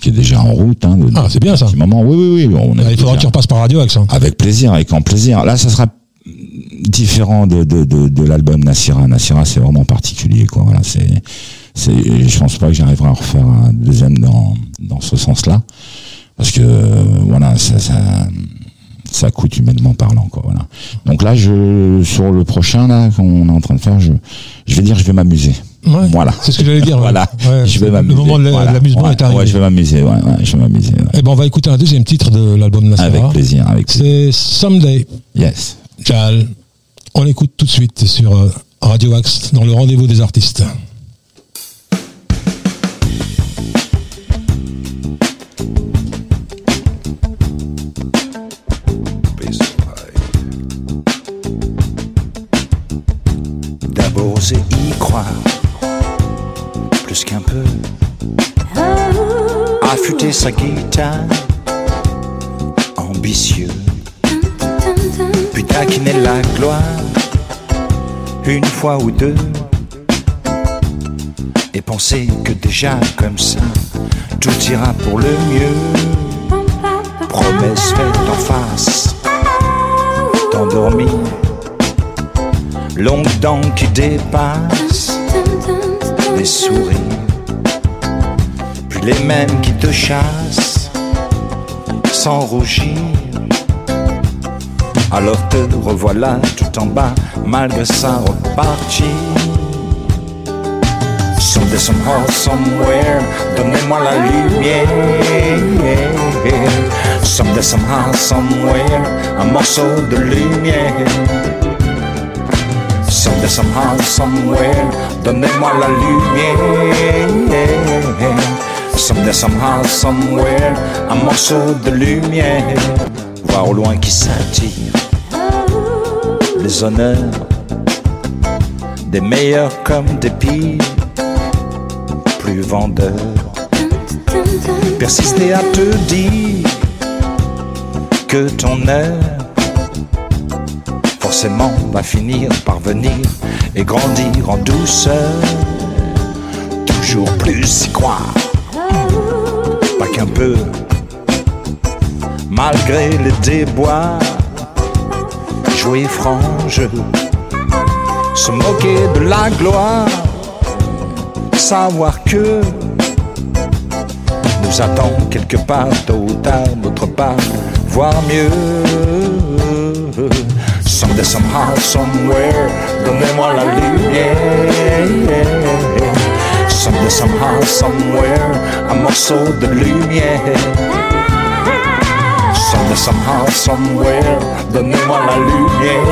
S3: qui est déjà en route. Hein, de-
S1: Ah, c'est bien, ça.
S3: petit moment. Oui, oui, oui. On
S1: Ah, il faudra que tu repasses par radio avec ça.
S3: avec plaisir, avec grand plaisir. Là, ça sera différent de, de, de, de l'album Nassira. Nassira, c'est vraiment particulier, quoi. Voilà, c'est, c'est, je pense pas que j'arriverai à en refaire un deuxième dans, dans ce sens-là. Parce que, voilà, ça, ça, ça coûte humainement parlant, quoi. Voilà. Donc là, je, sur le prochain, là, qu'on est en train de faire, je, je vais dire, je vais m'amuser.
S1: Ouais,
S3: Voilà.
S1: C'est ce que j'allais dire.
S3: Voilà.
S1: Ouais,
S3: je vais
S1: le
S3: m'amuser.
S1: moment de la-
S3: Voilà.
S1: l'amusement est arrivé.
S3: Ouais, je vais m'amuser, ouais, je vais m'amuser. ouais.
S1: Eh ben on va écouter un deuxième titre de l'album Nassara.
S3: Avec plaisir, avec.
S1: C'est Someday.
S3: Yes.
S1: Jal. On l'écoute tout de suite sur euh, Radio Axe dans le rendez-vous des artistes.
S6: Sa guitare, ambitieux. Puis taquiner la gloire, une fois ou deux. Et penser que déjà comme ça, tout ira pour le mieux. Promesse faite en face, t'endormir. Longue dent qui dépasse, des sourires. Les mêmes qui te chassent, sans rougir. Alors te revoilà tout en bas, malgré ça reparti. Someday, somehow, somewhere, donnez-moi la lumière. Someday, somehow, somewhere, un morceau de lumière. Someday, somehow, somewhere, donnez-moi la lumière. Someday, somehow, somewhere, un morceau de lumière. Voir au loin qui s'attire les honneurs des meilleurs comme des pires, plus vendeurs. Persister à te dire que ton heure forcément va finir par venir et grandir en douceur. Toujours plus y croire, pas qu'un peu, malgré les déboires, jouer franc se moquer de la gloire, savoir que nous attend quelque part, tôt ou tard, d'autre part, voir mieux. Someday, somehow, somewhere, donnez-moi la lumière. Someday, somehow, somewhere, un morceau de lumière. Someday, somehow, somewhere, donnez-moi la lumière.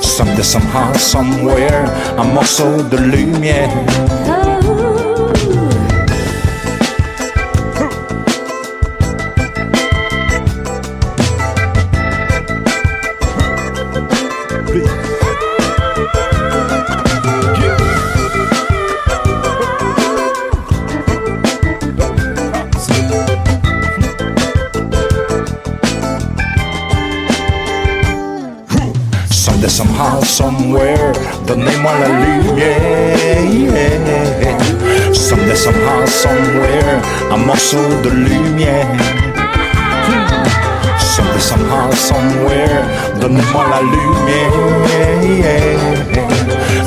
S6: Someday, somehow, somewhere, un morceau de lumière.
S7: Donnez-moi la lumière. Someday, somehow, somewhere, un morceau de lumière. Someday, somehow, somewhere, donnez-moi la lumière.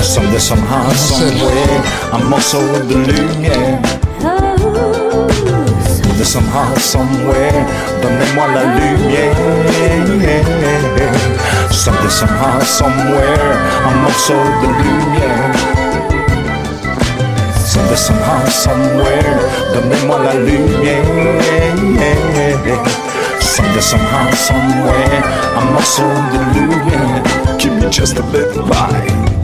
S7: Someday, somehow, somewhere, un morceau de lumière. Someday, somehow, somewhere, donnez-moi la lumière. Someday, somehow, somewhere, un morceau de lumière. Someday, somehow, somewhere, donnez-moi la lumière. Someday, somehow, somewhere, un morceau de lumière. Give me just a little light.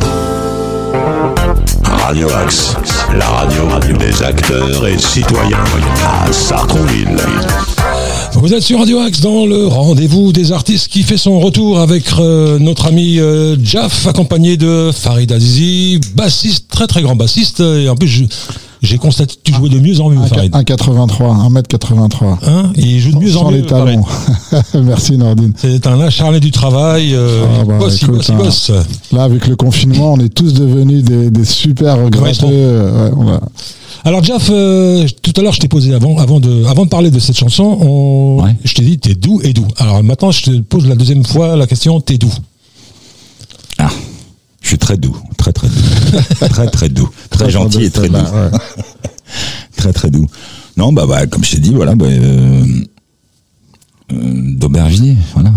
S8: Radio Axe, la radio des acteurs et citoyens à Sartrouville.
S1: Vous êtes sur Radio Axe dans le rendez-vous des artistes qui fait son retour avec euh, notre ami euh, Jaff, accompagné de Farid Azizi, bassiste, très très grand bassiste. Et en plus, je- j'ai constaté que tu jouais de mieux en mieux, Farid.
S2: 1,83, 1m83.
S1: Hein il joue de mieux en
S2: Sans
S1: mieux.
S2: les talons. Merci Nordine.
S1: C'est un acharné du travail. euh,
S2: Ah
S1: il
S2: bah,
S1: bosse, il
S2: écoute,
S1: bosse, il
S2: hein.
S1: bosse.
S2: Là, avec le confinement, on est tous devenus des, des super gratteux.
S1: Maestro.
S2: ouais, on a-
S1: Alors Jeff, euh, tout à l'heure je t'ai posé avant, avant de, avant de parler de cette chanson, on-
S3: Ouais.
S1: je t'ai dit t'es doux et doux. Alors maintenant je te pose la deuxième fois la question t'es doux.
S3: Je suis très doux, très très doux, très très doux, très gentil et très doux, très très doux. Non, bah, bah comme je t'ai dit, voilà, bah, euh, euh, d'Aubervilliers, voilà.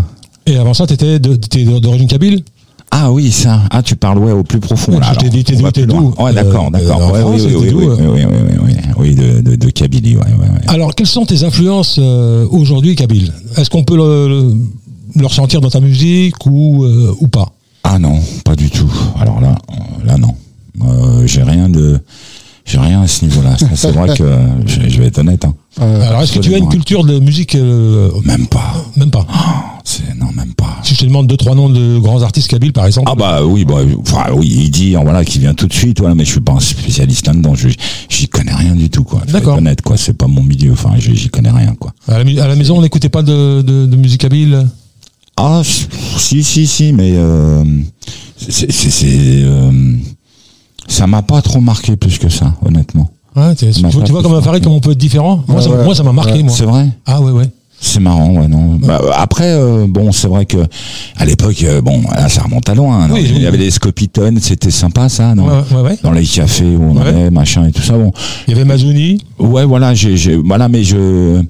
S1: Et avant ça t'étais d'origine kabyle?
S3: Ah oui, ça. Ah, tu parles ouais au plus profond. Là,
S1: je t'ai dit, t'es doux, t'es doux.
S3: Ouais, d'accord,
S1: Euh,
S3: d'accord.
S1: en
S3: Ouais, oui, oui, oui, oui, oui, oui, oui, oui, oui, de, de, de Kabylie, ouais, ouais, ouais.
S1: Alors quelles sont tes influences aujourd'hui kabyles Est-ce qu'on peut le, ressentir dans ta musique ou, ou pas?
S3: Ah non, pas du tout. Alors là, là non. Euh, j'ai rien de, j'ai rien à ce niveau-là. C'est vrai que je, je vais être honnête. Hein.
S2: Euh,
S1: Alors est-ce que tu as une culture de musique euh,
S3: Même pas.
S1: Même pas.
S3: C'est non, même pas.
S1: Si je te demande deux trois noms de grands artistes kabyles par exemple.
S3: Ah bah oui, bah, enfin oui, il dit voilà qui vient tout de suite, voilà, mais je suis pas un spécialiste là-dedans. Je j'y connais rien du tout quoi.
S1: D'accord.
S3: honnête quoi. C'est pas mon milieu. Enfin, j'y connais rien quoi.
S1: À la, mu- à la maison on n'écoutait pas de, de, de musique kabyle?
S3: Ah si si si, mais euh, c'est euh, ça m'a pas trop marqué plus que ça, honnêtement.
S1: Ouais, tu, vois, comme un Farid comme on peut être différent. Moi,
S2: Ouais,
S1: ça,
S2: ouais.
S1: moi, ça m'a marqué, moi.
S3: C'est vrai.
S1: Ah ouais, ouais.
S3: C'est marrant, ouais, non. Bah, après, euh, bon, c'est vrai que à l'époque, euh, bon, là, ça remonte à loin.
S1: Oui,
S3: il y avait les Scopitones, c'était sympa, ça, non?
S1: Ouais, ouais, ouais.
S3: Dans les cafés où on allait, machin et tout ça. Bon,
S1: Il y avait Mazouni.
S3: ouais, voilà, j'ai, voilà, mais je,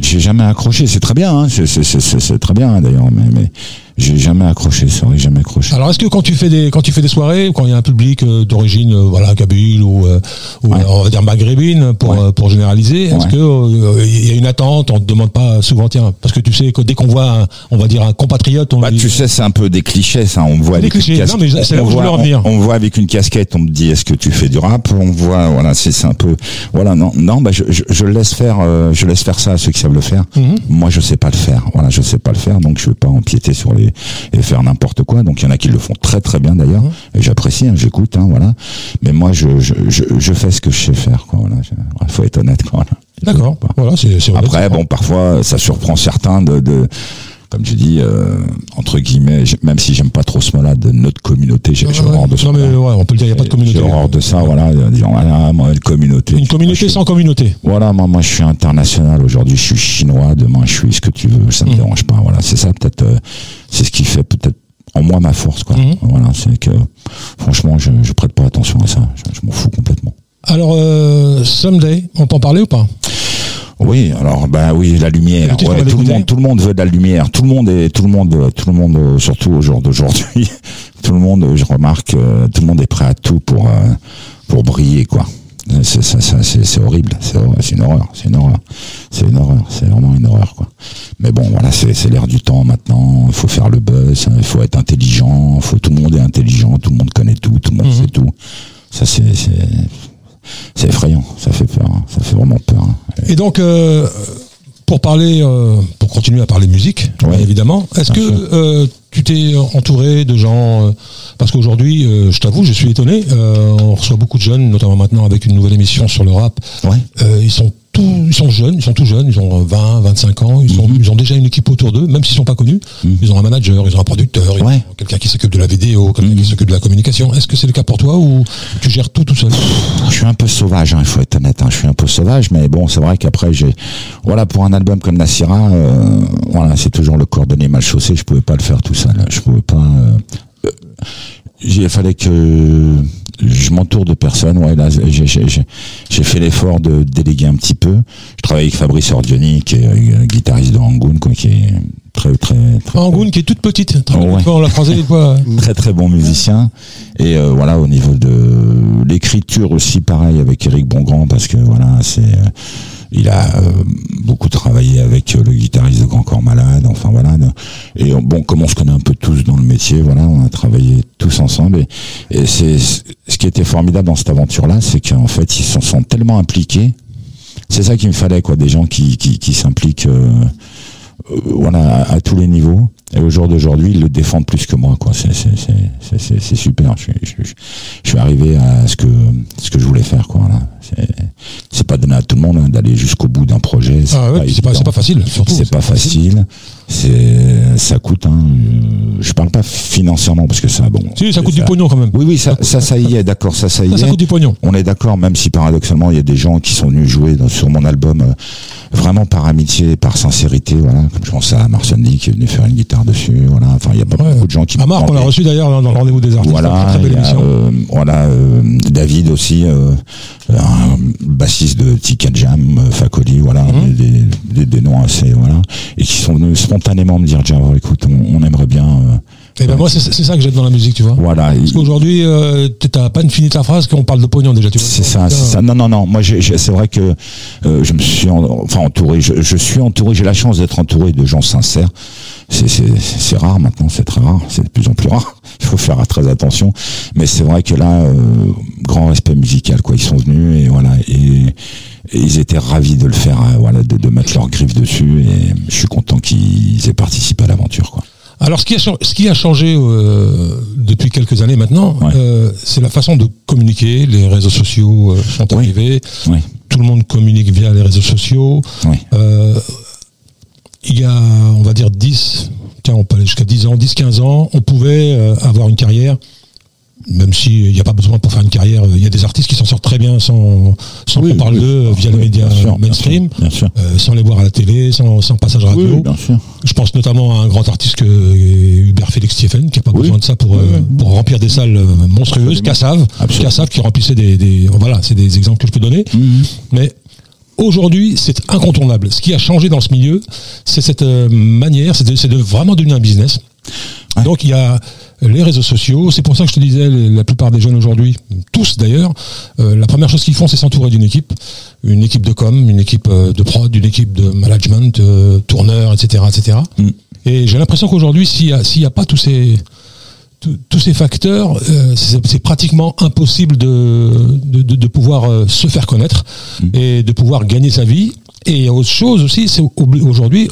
S3: j'ai jamais accroché. C'est très bien, hein, c'est, très bien d'ailleurs, mais, mais j'ai jamais accroché. C'est vrai, jamais accroché.
S1: Alors, est-ce que quand tu fais des quand tu fais des soirées, quand il y a un public euh, d'origine, euh, voilà, kabyle ou, euh, ou
S3: Ouais.
S1: on va dire maghrébine pour
S3: Ouais.
S1: euh, pour généraliser, est-ce
S3: Ouais.
S1: que euh, il y a une attente On te demande pas souvent, tiens, parce que tu sais que dès qu'on voit, un, on va dire un compatriote, on
S3: Bah,
S1: dit-
S3: tu sais, c'est un peu des clichés, ça. On voit
S1: Des
S3: avec une
S1: clichés.
S3: casquette.
S1: Non, mais c'est là
S3: on voit-. On, on voit avec une casquette. On me dit, est-ce que tu fais du rap? On voit, voilà, c'est c'est un peu, voilà, non, non, bah, je, je, je laisse faire, euh, je laisse faire ça à ceux qui savent le faire.
S1: Mhm.
S3: Moi, je sais pas le faire. Voilà, je sais pas le faire, donc je vais pas empiéter sur les et faire n'importe quoi. Donc il y en a qui le font très très bien d'ailleurs.
S1: Mhm.
S3: Et j'apprécie, hein, j'écoute, hein, voilà. Mais moi, je, je, je, je fais ce que je sais faire, quoi. Voilà, voilà, faut être honnête, quoi. Voilà.
S1: D'accord.
S3: Voilà.
S1: C'est
S3: Après, bon, parfois, ça surprend certains de, de comme tu dis, euh, entre guillemets, même si j'aime pas trop ce mot-là, de notre communauté, j'ai
S1: Ouais,
S3: horreur de ça.
S1: Non mais ouais, on peut le dire, il n'y a pas de communauté.
S3: J'ai horreur de ça, voilà, dire, voilà, moi, une communauté.
S1: Une
S3: Moi,
S1: communauté
S3: suis-
S1: sans communauté.
S3: Voilà, moi, moi, je suis international. Aujourd'hui, je suis chinois. Demain, je suis ce que tu veux. Ça me
S1: Mhm.
S3: dérange pas. Voilà, c'est ça, peut-être, euh, c'est ce qui fait peut-être en moi ma force, quoi.
S1: Mhm.
S3: Voilà, c'est que, franchement, je, je prête pas attention à ça. Je, je m'en fous complètement.
S1: Alors, euh, Someday, on peut en parler ou pas?
S3: Oui, alors bah oui, la lumière. Ouais, tout le monde, tout le monde veut de la lumière. Tout le monde est, tout le monde, tout le monde, surtout au jour d'aujourd'hui, tout le monde, je remarque, euh, tout le monde est prêt à tout pour euh, pour briller, quoi. C'est ça, ça, c'est horrible. C'est une horreur. C'est une horreur. C'est une horreur. C'est vraiment une horreur, quoi. Mais bon, voilà, c'est c'est l'air du temps maintenant. Il faut faire le buzz. hein, Il faut être intelligent. Faut tout le monde est intelligent. Tout le monde connaît tout. Tout le monde
S1: Mhm.
S3: sait tout. Ça, c'est c'est effrayant. Ça fait peur. hein. Ça fait vraiment peur. hein.
S1: Et donc, euh, pour parler, euh, pour continuer à parler musique,
S3: Ouais.
S1: bien évidemment, est-ce que euh, tu t'es entouré de gens Parce qu'aujourd'hui, je t'avoue, je suis étonné. on reçoit beaucoup de jeunes, notamment maintenant avec une nouvelle émission sur le rap.
S3: Ouais.
S1: Ils sont tout, ils sont jeunes, ils sont tout jeunes, ils ont 20, 25 ans, ils, sont, ils ont déjà une équipe autour d'eux, même s'ils sont pas connus. Ils ont un manager, ils ont un producteur,
S3: Ouais.
S1: quelqu'un qui s'occupe de la vidéo, quelqu'un qui s'occupe de la communication. Est-ce que c'est le cas pour toi ou tu gères tout tout seul?
S3: Je suis un peu sauvage, hein, il faut être honnête. hein, je suis un peu sauvage, mais bon, c'est vrai qu'après, j'ai, voilà, pour un album comme Nassira, euh, voilà, c'est toujours le cordonnier mal chaussé. Je pouvais pas le faire tout seul. Je pouvais pas. euh, euh, il fallait que je m'entoure de personnes. Ouais, là, j'ai, fait l'effort de déléguer un petit peu. Je travaille avec Fabrice Ordioni, qui est euh, guitariste de Rangoon, quoi, qui est très, très, très.
S1: Angoun qui est toute petite, très
S3: Oh,
S1: bonne
S3: ouais.
S1: fois, on l'a croisé des fois.
S3: très très bon musicien et euh, voilà au niveau de l'écriture aussi pareil avec Eric Bongrand parce que voilà c'est euh, il a euh, beaucoup travaillé avec euh, le guitariste de Grand Corps Malade enfin voilà et bon comme on se connaît un peu tous dans le métier voilà on a travaillé tous ensemble et, c'est ce qui était formidable dans cette aventure là c'est qu'en fait ils se sont tellement impliqués c'est ça qu'il me fallait quoi des gens qui s'impliquent euh, voilà à, tous les niveaux et au jour d'aujourd'hui ils le défendent plus que moi quoi c'est super je suis arrivé à ce que je voulais faire quoi c'est c'est pas donné à tout le monde hein, d'aller jusqu'au bout d'un projet
S1: Ah ouais, c'est pas, c'est pas facile,
S3: c'est pas facile c'est ça coûte hein. Euh, je parle pas financièrement parce que ça bon
S1: Si, ça coûte du pognon quand même.
S3: oui oui ça ça ça y est d'accord ça ça y est
S1: ça coûte du pognon.
S3: on est d'accord, même si paradoxalement il y a des gens qui sont venus jouer dans- sur mon album euh, vraiment par amitié, par sincérité, voilà. Comme je pense à Marc Sandy qui est venu faire une guitare dessus, voilà. Enfin, il y a pas
S1: Ouais.
S3: beaucoup de gens qui
S1: Marc, on l'a reçu d'ailleurs dans dans le rendez-vous des artistes.
S3: Voilà,
S1: très, belle
S3: a, euh, voilà euh, David aussi, un bassiste de Tika Jam, euh, Facoli, voilà,
S1: Mhm.
S3: des, des- des- noms assez, voilà, et qui sont venus spontanément me dire, tiens, écoute, on, on aimerait bien, euh,
S1: Et ben moi, c'est c'est ça que j'aime dans la musique, tu vois.
S3: voilà.
S1: Parce qu'aujourd'hui, euh, t'as pas fini ta phrase qu'on parle de pognon déjà, tu vois.
S3: C'est ça, c'est ça. Non, non, non. Moi, c'est vrai que euh, je me suis, en- enfin, entouré. Je, je suis entouré. J'ai la chance d'être entouré de gens sincères. C'est, c'est, c'est rare maintenant. C'est très rare. C'est de plus en plus rare. Il faut faire très attention. Mais c'est vrai que là, euh, grand respect musical. Quoi. Ils sont venus et voilà. Et, et ils étaient ravis de le faire. euh, voilà, de, de mettre leur griffe dessus. Et je suis content qu'ils aient participé à l'aventure. Quoi.
S1: Alors, ce qui a, ce qui a changé euh, depuis quelques années maintenant,
S3: Ouais.
S1: euh, c'est la façon de communiquer. Les réseaux sociaux euh, sont
S3: Oui.
S1: arrivés.
S3: Oui.
S1: Tout le monde communique via les réseaux sociaux.
S3: Oui.
S1: Euh, il y a, on va dire, 10, tiens, on peut aller jusqu'à 10 ans, 10, 15 ans, on pouvait euh, avoir une carrière, même s'il n'y a pas besoin pour faire une carrière. Il y a des artistes qui s'en sortent très bien sans, sans
S3: Oui,
S1: qu'on parle
S3: oui.
S1: d'eux euh, via les médias
S3: bien
S1: mainstream,
S3: sûr, bien sûr.
S1: euh, sans les voir à la télé, sans, sans passage radio. Je pense notamment à un grand artiste que Hubert Félix Stephen, qui n'a pas besoin de ça pour, euh, pour remplir des salles euh, monstrueuses. Cassav,
S3: Absolument.
S1: Cassav qui remplissait des, des- voilà, c'est des exemples que je peux donner.
S3: Mhm.
S1: Mais aujourd'hui, c'est incontournable. Ce qui a changé dans ce milieu, c'est cette euh, manière, c'est de, vraiment devenir un business.
S3: Ouais.
S1: Donc il y a les réseaux sociaux, c'est pour ça que je te disais, la plupart des jeunes aujourd'hui, tous d'ailleurs, euh, la première chose qu'ils font, c'est s'entourer d'une équipe, une équipe de com, une équipe euh, de prod, une équipe de management, tourneur, etc., etc.
S3: Mm.
S1: Et j'ai l'impression qu'aujourd'hui, s'il n'y a pas tous ces tous- ces facteurs, euh, c'est pratiquement impossible de, de, de- de pouvoir euh, se faire connaître et de pouvoir gagner sa vie. Et autre chose aussi, c'est aujourd'hui,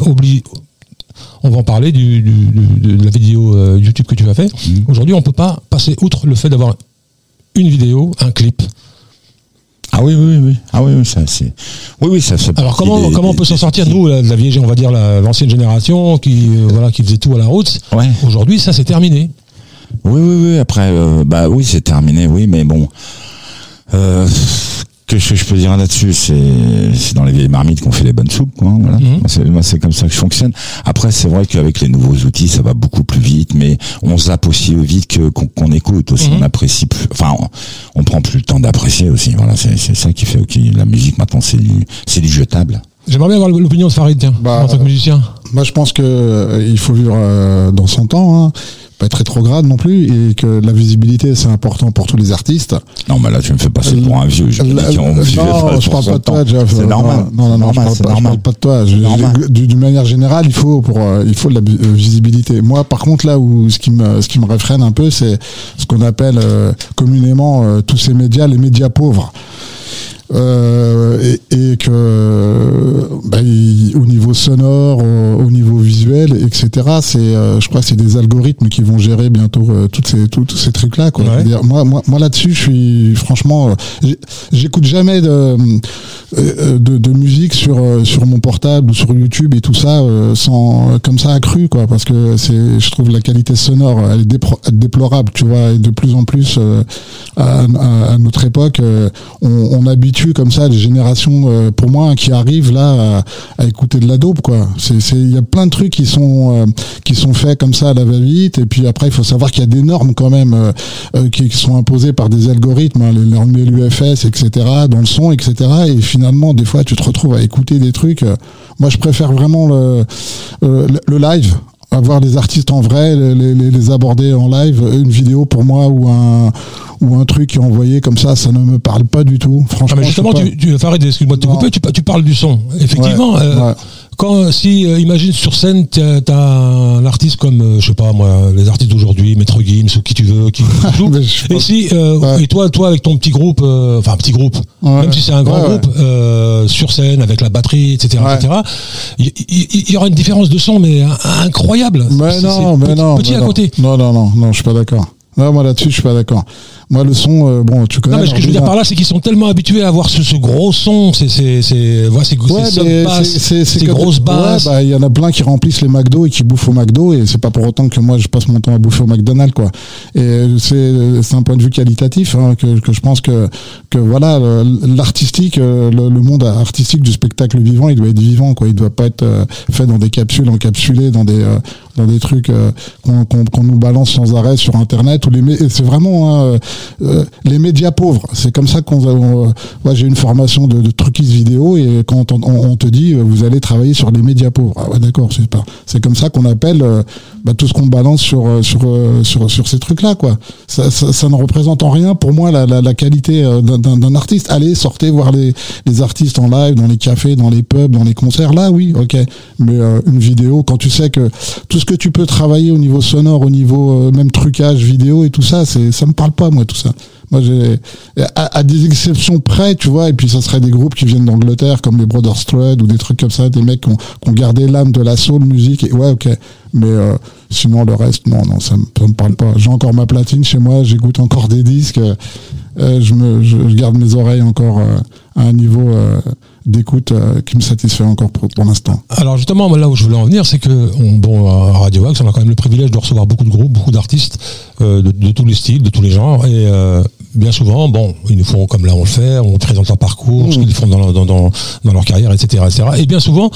S1: on va en parler du, du- du- de la vidéo euh, YouTube que tu as fait. Aujourd'hui, on peut pas passer outre le fait d'avoir une vidéo, un clip.
S3: Ah oui, oui, oui. Ah oui, oui, ça, c'est. Oui, oui, ça
S1: Alors comment,
S3: des-
S1: comment on peut s'en sortir nous, la, la vieille, on va dire la- l'ancienne génération qui voilà qui faisait tout à la route.
S3: Ouais.
S1: Aujourd'hui, ça c'est terminé.
S3: Oui, oui, oui. Après, euh, bah oui, c'est terminé, oui, mais bon. Euh, que je, je peux dire là-dessus, c'est c'est dans les vieilles marmites qu'on fait les bonnes soupes, quoi. Voilà.
S1: Mhm.
S3: Moi, c'est- comme ça que je fonctionne. Après, c'est vrai qu'avec les nouveaux outils, ça va beaucoup plus vite, mais on zappe aussi vite que qu'on écoute aussi.
S1: Mhm.
S3: On apprécie plus. Enfin, on, on prend plus le temps d'apprécier aussi. Voilà, c'est c'est ça qui fait que la musique maintenant, c'est du c'est du jetable.
S1: J'aimerais bien avoir l'opinion de Farid, tiens,
S2: Bah,
S1: en tant que musicien.
S2: Moi, je pense que euh, il faut vivre euh, dans son temps, hein, pas être rétrograde non plus, et que la visibilité c'est important pour tous les artistes.
S3: Non, mais là, tu me fais passer pour un vieux. Je
S2: La- non, je parle pas de toi. Jeff.
S3: C'est normal.
S2: Non, non, non, je parle je parle pas de toi. D'une manière générale, il faut pour, euh, il faut de la euh, visibilité. Moi, par contre, là où ce qui me, ce qui me réfrène un peu, c'est ce qu'on appelle euh, communément euh, tous ces médias, les médias pauvres. Euh, et, et que bah, il- au niveau sonore, au, au niveau visuel, etc. C'est, euh, je crois, que c'est des algorithmes qui vont gérer bientôt euh, toutes ces tous, ces trucs là. Quoi.
S1: Ouais.
S2: Moi, moi, moi là-dessus, je suis franchement, euh, j'écoute jamais de euh, de, de musique sur euh, sur mon portable ou sur YouTube et tout ça euh, sans comme ça accru quoi parce que c'est je trouve la qualité sonore elle est dépro- déplorable tu vois et de plus en plus euh, à, à- à notre époque euh, on, on comme ça les générations euh, pour moi qui arrivent là à, écouter de la dope quoi. C'est il y a plein de trucs qui sont euh, qui sont faits comme ça à la va vite et puis après il faut savoir qu'il y a des normes quand même euh, qui, sont imposées par des algorithmes hein, les normes de l'UFS etc dans le son etc et finalement des fois tu te retrouves à écouter des trucs moi je préfère vraiment le le live avoir les artistes en vrai, les, les, les aborder en live, une vidéo pour moi ou un ou un truc qui est envoyé comme ça, ça ne me parle pas du tout.
S1: Ah,
S2: Franchement,
S1: mais
S2: je
S1: justement, tu, tu Farid, excuse-moi de te couper, tu, pa- tu parles du son. Effectivement,
S2: Ouais,
S1: euh,
S2: ouais.
S1: Quand si euh, imagine sur scène, t'as as un artiste comme euh, je sais pas moi, les artistes d'aujourd'hui, Maître Gims ou qui tu veux, qui joue. Et si euh,
S2: Ouais.
S1: et toi, toi avec ton petit groupe, euh, enfin petit groupe,
S2: Ouais.
S1: même si c'est un grand
S2: Ouais,
S1: groupe euh, sur scène avec la batterie, etc., etc. Il y, aura une différence de son, mais in- incroyable.
S2: Mais non, mais
S1: petit,
S2: non.
S1: petit
S2: mais
S1: à
S2: non.
S1: côté.
S2: Non, non, non, non, je suis pas d'accord. Non, moi là-dessus, je suis pas d'accord. Moi, le son, euh, bon, tu connais.
S1: Non, mais ce que je veux dire par là, c'est qu'ils sont tellement habitués à avoir ce, ce gros son, c'est c'est c'est ces,
S2: Ouais,
S1: ces grosses basses.
S2: Ouais, bah, il y en a plein qui remplissent les McDo et qui bouffent au McDo et c'est pas pour autant que moi je passe mon temps à bouffer au McDonald's quoi. Et c'est c'est un point de vue qualitatif hein, que, que je pense que que voilà l'artistique, euh, le, le monde artistique du spectacle vivant, il doit être vivant quoi. Il doit pas être euh, fait dans des capsules encapsulées dans des euh, dans des trucs euh, qu'on nous balance sans arrêt sur internet ou les c'est vraiment hein, euh, les médias pauvres. C'est comme ça qu'on on, euh, moi j'ai une formation de, de vidéo et quand on, te dit euh, vous allez travailler sur les médias pauvres. Ah ouais d'accord, c'est pas c'est comme ça qu'on appelle euh, bah, tout ce qu'on balance sur euh, sur euh, sur sur ces trucs là quoi. Ça, ça, ne représente en rien pour moi la, qualité euh, d'un- artiste. Allez, sortez voir les les artistes en live dans les cafés, dans les pubs, dans les concerts. Là oui, OK. Mais euh, une vidéo quand tu sais que tout que tu peux travailler au niveau sonore, au niveau euh, même trucage vidéo et tout ça, c'est ça me parle pas moi tout ça. Moi j'ai à, des exceptions près, tu vois, et puis ça serait des groupes qui viennent d'Angleterre comme les Brothers Strud ou des trucs comme ça, des mecs qui ont, gardé l'âme de la soul musique et ouais, OK. Mais euh, sinon le reste non non, ça me, parle pas. J'ai encore ma platine chez moi, j'écoute encore des disques, euh, je me je, garde mes oreilles encore à un niveau d'écoute euh, qui me satisfait encore pour, pour l'instant.
S1: Alors justement, là où je voulais en venir, c'est que on, bon, à Radio Axe, on a quand même le privilège de recevoir beaucoup de groupes, beaucoup d'artistes euh, de, de tous les styles, de tous les genres, et euh, bien souvent, bon, ils nous font comme là on le fait, on présente leur parcours, ce qu'ils font dans, leur- dans, dans, dans leur carrière, etc., etc. Et bien souvent,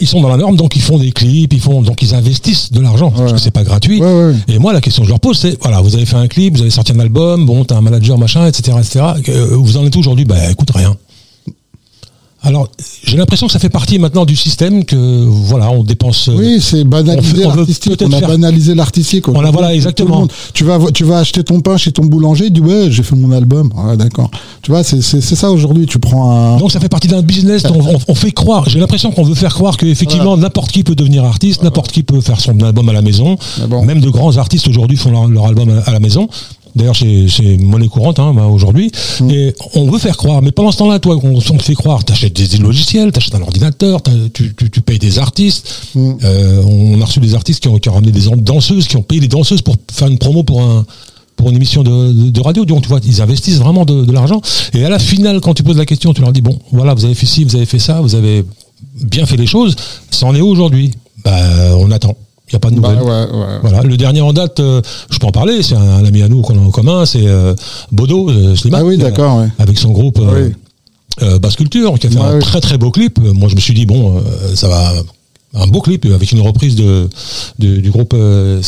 S1: ils sont dans la norme, donc ils font des clips, ils font, donc ils investissent de l'argent, parce que c'est pas gratuit.
S2: Ouais, ouais.
S1: Et moi, la question que je leur pose, c'est, voilà, vous avez fait un clip, vous avez sorti un album, bon, t'as un manager, machin, etc., etc. Vous en êtes où aujourd'hui? Bah, écoute, rien. Alors, j'ai l'impression que ça fait partie maintenant du système que, voilà, on dépense. euh,
S2: Oui, c'est banaliser l'artistique. On a
S1: faire-
S2: banalisé l'artistique.
S1: On a- voilà, exactement.
S2: Tu vas, tu vas acheter ton pain chez ton boulanger, il dit ouais, j'ai fait mon album. Ouais, d'accord. Tu vois, c'est, ça aujourd'hui. Tu prends un.
S1: Donc ça fait partie d'un business. On, on- on fait croire. J'ai l'impression qu'on veut faire croire qu'effectivement n'importe qui peut devenir artiste, n'importe qui peut faire son album à la maison.
S2: Mais bon.
S1: Même de grands artistes aujourd'hui font leur, leur album à la maison. D'ailleurs, c'est monnaie courante hein, bah, aujourd'hui.
S2: Mm.
S1: Et on veut faire croire. Mais pendant ce temps-là, toi, on, on te fait croire. T'achètes des, des logiciels, t'achètes un ordinateur, tu, tu, tu payes des artistes.
S2: Mm.
S1: Euh, on a reçu des artistes qui ont, qui ont ramené des danseuses, qui ont payé des danseuses pour faire une promo pour un pour une émission de, de, de radio. Donc tu vois, ils investissent vraiment de, de l'argent. Et à la finale, quand tu poses la question, tu leur dis bon, voilà, vous avez fait ci, vous avez fait ça, vous avez bien fait les choses. Ça en est où aujourd'hui? Bah, on attend. Il n'y a pas de
S2: Bah,
S1: nouvelles.
S2: ouais, ouais.
S1: Voilà, le dernier en date, euh, je peux en parler, c'est un, un ami à nous qu'on a en commun, c'est euh, Bodo euh,
S2: Ah oui,
S1: euh,
S2: d'accord, ouais.
S1: avec son groupe
S2: Oui.
S1: Basse Culture, qui a fait
S2: Ouais,
S1: un
S2: oui.
S1: très très beau clip. Moi, je me suis dit bon, ça va, un beau clip avec une reprise de, de- du groupe euh,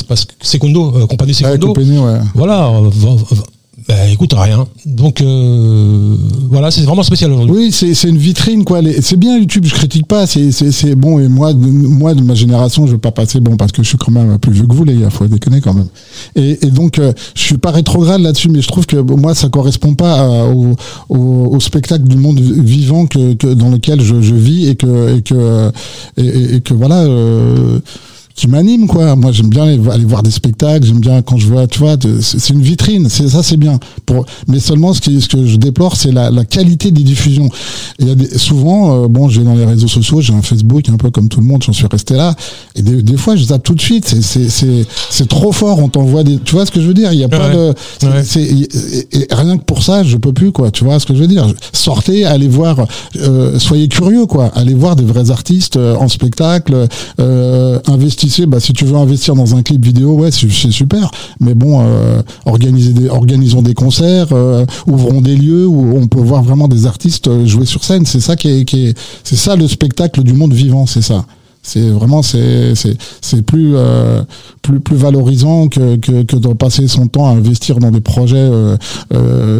S1: compagnie
S2: ouais.
S1: Voilà, bah, écoute rien. Donc euh, voilà, c'est vraiment spécial aujourd'hui.
S2: Oui, c'est une vitrine quoi. C'est bien YouTube, je critique pas. C'est bon et moi de, moi de ma génération, je veux pas passer bon parce que je suis quand même plus vieux que vous les gars. Faut déconner quand même. Et, et donc euh, je suis pas rétrograde là-dessus, mais je trouve que moi ça correspond pas à- au, au, au spectacle du monde vivant que, que dans lequel je, je vis et que et que et- et que voilà. euh, qui m'anime quoi. Moi j'aime bien aller, voir des spectacles, j'aime bien quand je vois, tu vois, c'est une vitrine, c'est ça c'est bien. Pour, mais seulement ce, qui, ce que je déplore c'est la, la qualité des diffusions. Il y a des, souvent, euh, bon, je vais dans les réseaux sociaux, j'ai un Facebook un peu comme tout le monde, j'en suis resté là. Et des, des fois je zappe tout de suite, c'est c'est c'est c'est trop fort, on t'envoie des, tu vois ce que je veux dire? Il y a pas de, c'est-
S1: Ouais.
S2: c'est et, et- et rien que pour ça je peux plus quoi. Tu vois ce que je veux dire? Sortez, allez voir, euh, soyez curieux quoi, allez voir des vrais artistes euh, en spectacle, euh, Bah si tu veux investir dans un clip vidéo, ouais c'est super. Mais bon, euh, des, organisons des concerts, euh, ouvrons des lieux où on peut voir vraiment des artistes euh, jouer sur scène. C'est ça qui est, c'est ça le spectacle du monde vivant, c'est ça. C'est vraiment c'est plus plus plus valorisant que, de passer son temps à investir dans des projets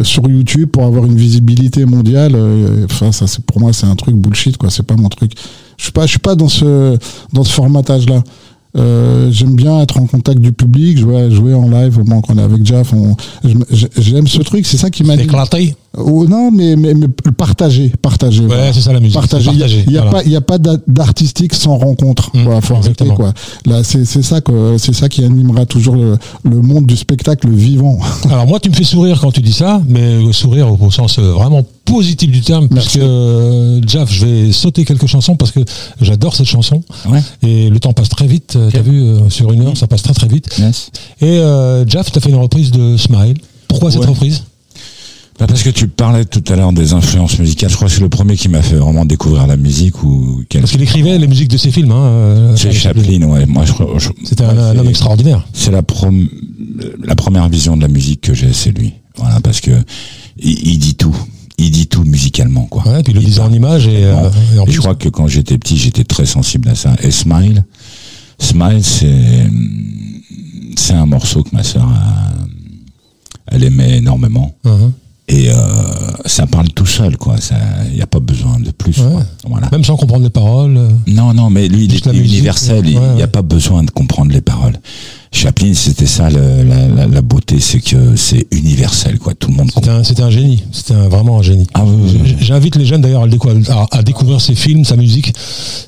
S2: sur YouTube pour avoir une visibilité mondiale. pour moi c'est un truc bullshit quoi. C'est pas mon truc. Je suis pas je suis pas dans ce dans ce formatage là. Euh, j'aime bien être en contact du public, jouer, jouer en live. Bon, quand on est avec je- j'aime ce truc. C'est ça qui m'a dit. Oh, non, mais, mais, mais partager, partager.
S1: Ouais,
S2: voilà.
S1: c'est ça la musique.
S2: Partager. Il y a- a,
S1: voilà.
S2: pas, il y a pas d'a- d'artistique sans rencontre.
S1: Mm,
S2: quoi. Faut arrêter,
S1: exactement.
S2: quoi. Là, c'est c'est ça que c'est ça qui animera toujours le, le monde du spectacle vivant.
S1: Alors moi, tu me fais sourire quand tu dis ça, mais sourire au sens euh, vraiment positif du terme,
S2: Merci.
S1: puisque euh, Jeff, je vais sauter quelques chansons parce que j'adore cette chanson
S3: Ouais.
S1: et le temps passe très vite. euh, T'as vu euh, sur une heure, ça passe très très vite.
S3: Yes.
S1: Et euh, Jeff, t'as fait une reprise de Smile. Pourquoi cette reprise?
S3: Bah, parce que tu parlais tout à l'heure des influences musicales. Je crois que c'est le premier qui m'a fait vraiment découvrir la musique ou quel-
S1: Parce qu'il écrivait les musiques de ses films. Hein, euh,
S3: C'est Chaplin, ouais. Moi, je, crois- je-
S1: C'était un, homme extraordinaire.
S3: C'est la, prom- la première vision de la musique que j'ai, c'est lui. Voilà, parce que il, il dit tout. Il dit tout musicalement, quoi.
S1: Ouais, puis il le disait en images et, euh, et en
S3: Et
S1: plus.
S3: je crois que quand j'étais petit, j'étais très sensible à ça. Et Smile, Smile, c'est c'est un morceau que ma sœur a- elle aimait énormément.
S1: Mhm.
S3: Et euh, ça parle tout seul, quoi. Il n'y a pas besoin de plus.
S1: Ouais.
S3: quoi. Voilà.
S1: Même sans comprendre les paroles. euh,
S3: Non, non, mais lui, il est
S1: musique,
S3: universel. Il n'y a pas besoin de comprendre les paroles. Chaplin, c'était ça le- la, la, la beauté, c'est que c'est universel, quoi. Tout le monde
S1: C'était un, c'était un génie. C'était vraiment un génie.
S3: Ah oui, oui,
S1: J'invite les jeunes d'ailleurs à, découvrir- à, à découvrir ses films, sa musique.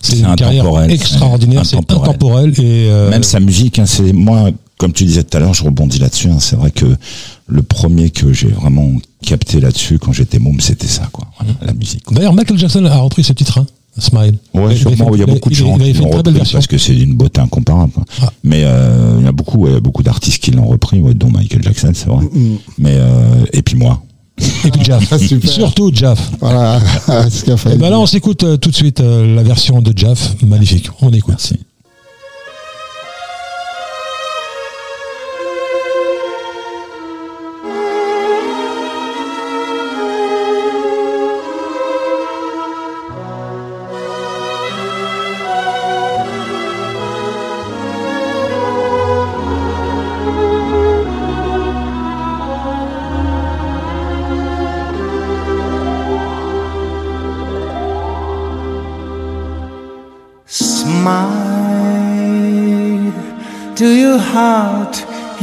S1: C'est une carrière extraordinaire, c'est
S3: intemporel.
S1: intemporel. Et euh,
S3: Même sa musique, hein, c'est moi, comme tu disais tout à l'heure, je rebondis là-dessus. hein, c'est vrai que le premier que j'ai vraiment capté là-dessus quand j'étais môme, c'était ça, quoi. Voilà, la musique.
S1: D'ailleurs, Michael Jackson a repris ce titre, hein, Smile.
S3: Ouais,
S1: Il
S3: sûrement. Il y a beaucoup de gens qui
S1: une
S3: l'ont
S1: très belle
S3: repris parce que c'est d'une beauté incomparable. quoi.
S1: Ah.
S3: Mais euh, il y a beaucoup, ouais, beaucoup d'artistes qui l'ont repris, ouais, dont Michael Jackson, c'est vrai. Mais euh, et puis moi.
S1: Et puis Jaff.
S2: Ah.
S1: Surtout Jaff.
S2: voilà. ce.
S1: Et ben là, on s'écoute euh, tout de suite euh, la version de Jaff. Magnifique. On écoute.
S3: Merci.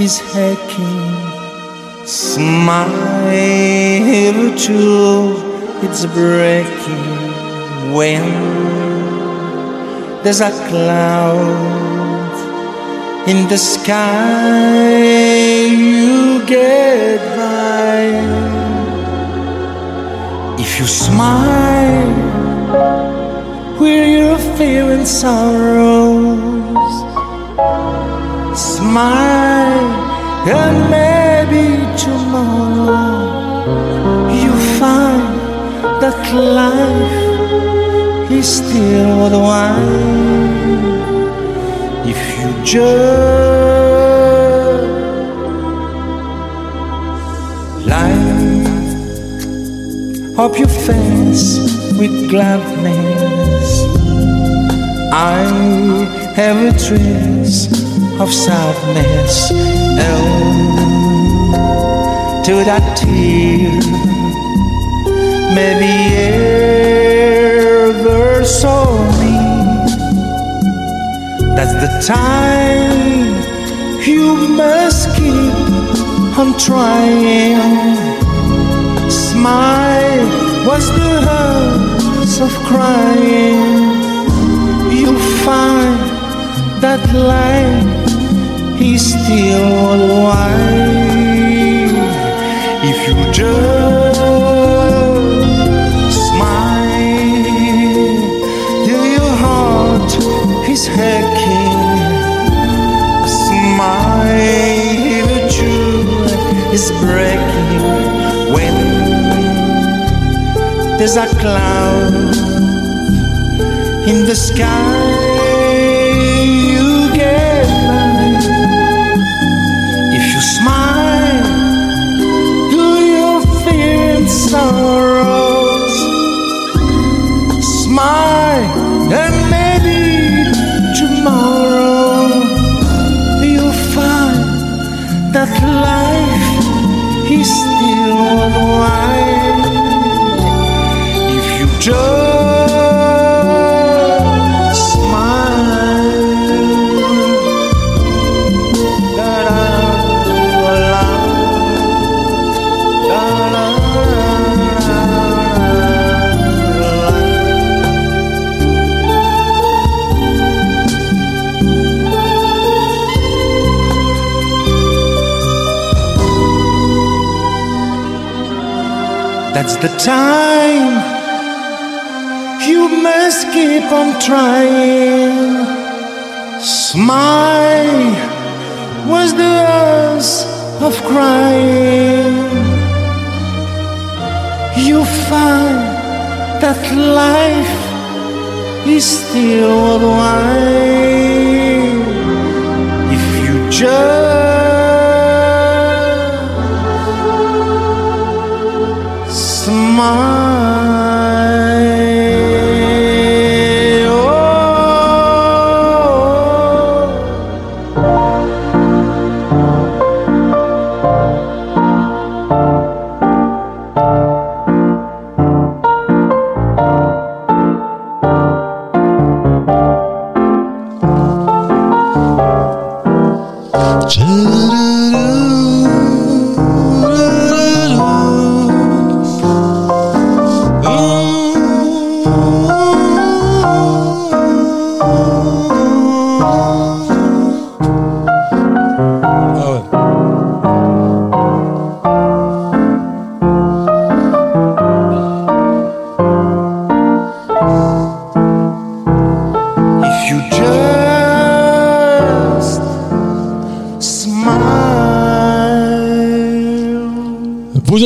S6: Heart is aching. Smile, true, it's breaking when there's a cloud in the sky. You get by if you smile where your fear and sorrows. Smile, and maybe tomorrow you find that life is still worthwhile if you just light up your face with gladness. I have a trace of sadness. And to that tear, maybe ever so near. That's the time you must keep on trying. Smile was the hurts of crying. You'll find that life is still worldwide. If you just smile, till your heart is aching. Smile, the truth is breaking when there's a cloud in the sky. If you just That's the time you must keep on trying. Smile was the hours of crying. You find that life is still worthwhile if you just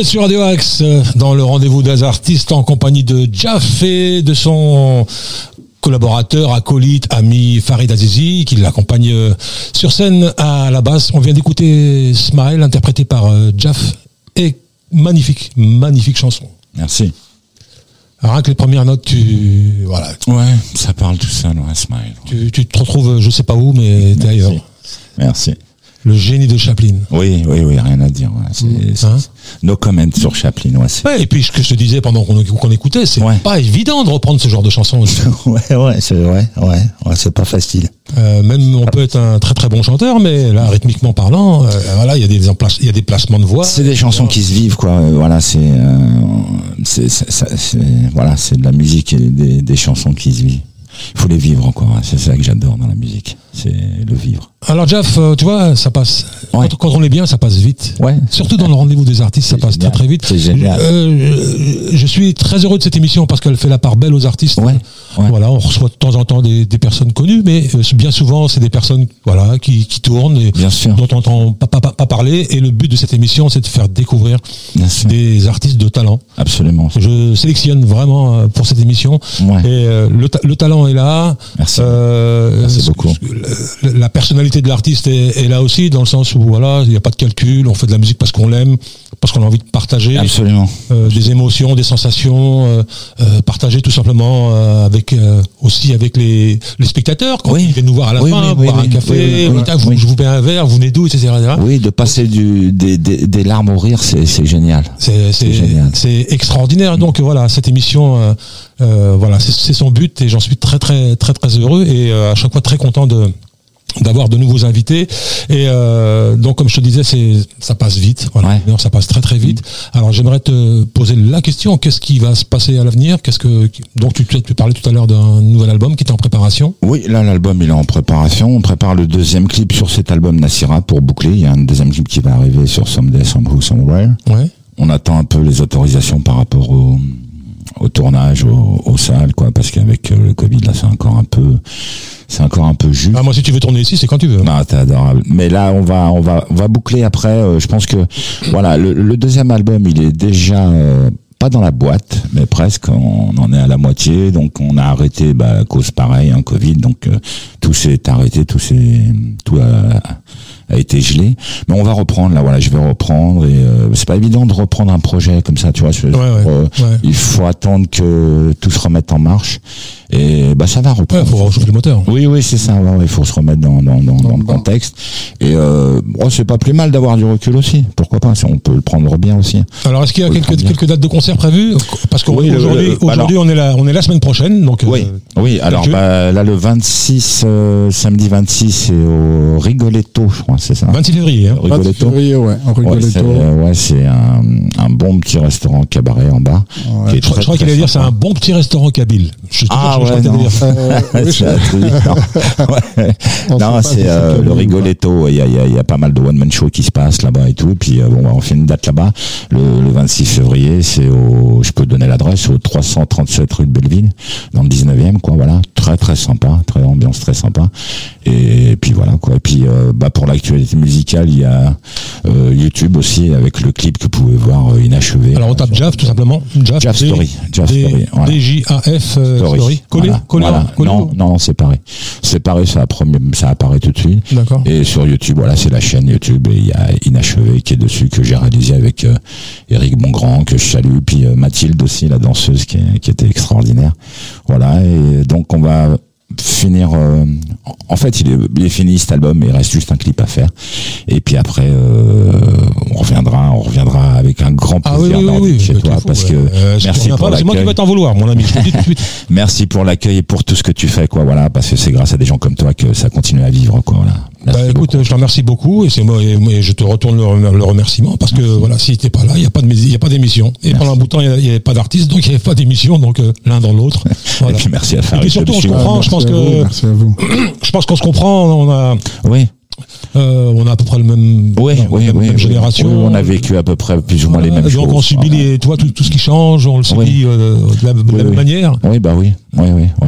S1: êtes sur Radio Axe euh, dans le rendez-vous des artistes en compagnie de Jaff et de son collaborateur, acolyte, ami Farid Azizi qui l'accompagne euh, sur scène à la basse. On vient d'écouter Smile interprété par euh, Jaff et magnifique, magnifique chanson.
S3: Merci.
S1: Rien que les premières notes, tu voilà,
S3: Ouais, ça parle tout seul, ouais, smile.
S1: tu, tu te retrouves, je sais pas où, mais t'es ailleurs.
S3: Merci.
S1: Le génie de Chaplin.
S3: Oui, oui, oui, rien à dire. Ouais. C'est- c'est-
S1: Hein?
S3: No comment sur Chaplin, ouais.
S1: et puis ce que je te disais pendant qu'on écoutait, c'est
S3: Ouais.
S1: pas évident de reprendre ce genre de chanson.
S3: Ouais, ouais, c'est ouais, ouais, ouais, c'est pas facile.
S1: Euh, même on peut être un très très bon chanteur, mais là, rythmiquement parlant, euh, voilà, il y a des il y a des placements de voix.
S3: C'est des chansons qui se vivent, quoi. Euh, Voilà, c'est, euh, voilà, c'est de la musique et des, des chansons qui se vivent. Il faut les vivre encore. hein. C'est ça que j'adore dans la musique. C'est le vivre.
S1: Alors Jeff, euh, tu vois, ça passe.
S3: Ouais.
S1: Quand, quand on est bien, ça passe vite.
S3: Ouais.
S1: Surtout dans le rendez-vous des artistes, ça passe
S3: génial.
S1: très très vite.
S3: C'est génial.
S1: Euh, je suis très heureux de cette émission parce qu'elle fait la part belle aux artistes.
S3: Ouais, ouais.
S1: Voilà, on reçoit de temps en temps des, des personnes connues, mais euh, bien souvent c'est des personnes voilà qui, qui tournent et
S3: Bien sûr.
S1: dont on n'entend pas, pas, pas, parler. Et le but de cette émission, c'est de faire découvrir des artistes de talent.
S3: Absolument.
S1: Je sélectionne vraiment euh, pour cette émission.
S3: Ouais.
S1: Et euh, le, ta- le talent est là.
S3: Merci.
S1: Euh,
S3: beaucoup.
S1: La, la personnalité de l'artiste est, est là aussi, dans le sens où voilà, il n'y a pas de calcul. On fait de la musique parce qu'on l'aime, parce qu'on a envie de partager
S3: Absolument.
S1: euh, des émotions, des sensations, partager tout simplement euh, avec euh, aussi avec les, les spectateurs quand
S3: Oui.
S1: ils viennent nous voir à la
S3: Oui,
S1: fin, boire un café, vous- je vous paie un verre, vous venez d'où, etc. etc.
S3: Oui, de passer du, des, des, des larmes au rire, c'est, c'est génial.
S1: C'est c'est
S3: génial.
S1: c'est extraordinaire. Donc voilà, cette émission, euh, euh, voilà, c'est c'est son but et j'en suis très très très très heureux et euh, à chaque fois très content de d'avoir de nouveaux invités. Et euh, donc, comme je te disais, c'est ça passe vite. Voilà,
S3: Ouais.
S1: Ça passe très très vite. Alors, j'aimerais te poser la question qu'est-ce qui va se passer à l'avenir? Qu'est-ce que donc tu, tu parlais tout à l'heure d'un nouvel album qui était en préparation.
S3: Oui, là l'album il est en préparation. On prépare le deuxième clip sur cet album Nassira pour boucler. Il y a un deuxième clip qui va arriver sur Someday, Somehow, Somewhere.
S1: Ouais.
S3: On attend un peu les autorisations par rapport au, au tournage, au, aux salles, quoi, parce qu'avec euh, le Covid là c'est encore un peu.
S1: Ah, moi, si tu veux tourner ici, c'est quand tu veux.
S3: Non, t'es adorable. Mais là, on va, on va, on va boucler après. euh, je pense que, voilà, le, le deuxième album, il est déjà euh, pas dans la boîte, mais presque. On en est à la moitié, donc on a arrêté bah, à cause pareil, un Covid, donc euh, tout s'est arrêté, tout s'est, tout a, a été gelé. Mais on va reprendre. Là, voilà, je vais reprendre. Et euh, c'est pas évident de reprendre un projet comme ça, tu vois. je-
S1: Ouais, ouais,
S3: euh,
S1: ouais.
S3: Il faut attendre que tout se remette en marche. Et bah ça va
S1: Ouais,
S3: reprendre.
S1: faut rechauffer le moteur.
S3: Oui, oui, c'est ça. ouais, ouais, Il faut se remettre dans, dans, dans, dans le contexte. Et euh, bon, c'est pas plus mal d'avoir du recul aussi. Pourquoi pas si On peut le prendre bien aussi.
S1: Alors, est-ce qu'il y a quelques, quelques dates de concert prévues? Parce
S3: Oui,
S1: qu'aujourd'hui, aujourd'hui, on est là, on est la semaine prochaine, donc.
S3: Oui,
S1: euh,
S3: oui. Alors
S1: calcul.
S3: bah, là, le 26, euh, samedi 26, c'est au Rigoletto, je crois, c'est ça.
S1: 26 février. Hein.
S2: 20
S3: Rigoletto.
S2: février, ouais,
S3: Ouais, c'est
S2: Rigoletto.
S3: euh, ouais, c'est un, un bon petit restaurant cabaret en bas.
S2: Ouais.
S3: qui est
S1: Je, crois-
S3: très,
S1: je crois
S3: très
S1: qu'il allait dire c'est un bon petit restaurant kabyle. Je,
S3: Ah,
S1: je, crois
S3: non. C'est un truc, non. Non, euh, le. Rigoletto. Il y a, il y, a, il y a pas mal de one man show qui se passe là-bas et tout. Puis euh, bon, on fait une date là-bas. Le, le 26 février, c'est au, je peux donner l'adresse, au 337 rue de Belleville, dans le 19e, quoi. Voilà, très très sympa, très ambiance très sympa. Et, puis voilà quoi. Et puis euh, bah pour l'actualité musicale, il y a euh, YouTube aussi avec le clip que vous pouvez voir euh, inachevé.
S1: Alors on tape Jav tout simplement. Jav,
S3: Jav
S1: D-
S3: Story, Jav
S1: D-
S3: Story, voilà.
S1: D-J-A-F euh,
S3: Story.
S1: Story. Collé
S3: Voilà,
S1: Collé
S3: voilà.
S1: collé
S3: Non, non, non, séparé. Séparé, ça, apparaît- ça apparaît tout de suite.
S1: D'accord.
S3: Et sur YouTube, voilà, c'est la chaîne YouTube et il y a Inachevé qui est dessus que j'ai réalisé avec Eric Bongrand que je salue, puis Mathilde aussi, la danseuse qui, est- qui était extraordinaire. Voilà, et donc on va finir. euh, en fait, il est, fini cet album, mais il reste juste un clip à faire. Et puis après, euh, on reviendra, on reviendra avec un grand
S1: Ah oui, oui, oui,
S3: Nordique
S1: oui,
S3: chez toi,
S1: fou,
S3: parce que
S1: Euh,
S3: merci pour
S1: pas, C'est moi qui
S3: l'accueil.
S1: vais t'en vouloir, mon ami. Je te le dis tout de suite.
S3: Merci pour l'accueil et pour tout ce que tu fais, quoi. Voilà, parce que c'est grâce à des gens comme toi que ça continue à vivre, quoi. Voilà. Merci
S1: Bah, écoute,
S3: beaucoup.
S1: je te remercie beaucoup et c'est moi et, et je te retourne le, le remerciement parce que voilà, si t'es pas là, il y a pas de il y a pas d'émission. Et pendant un bout de temps, il y y avait pas d'artiste, donc il y avait pas d'émission, donc euh, l'un dans l'autre. Voilà.
S3: Et puis merci à
S1: Et
S3: Farid.
S1: puis surtout, on se comprend. je pense que je pense qu'on se comprend. On a
S3: Oui,
S1: euh, on a à peu près le même
S3: oui,
S1: non, même,
S3: oui.
S1: même génération.
S3: On a vécu à peu près plus ou moins les mêmes
S1: donc
S3: choses.
S1: on subit
S3: Voilà.
S1: les, tu vois, tout, tout ce qui change, on le subit euh, de la, de la même manière.
S3: Oui, bah oui.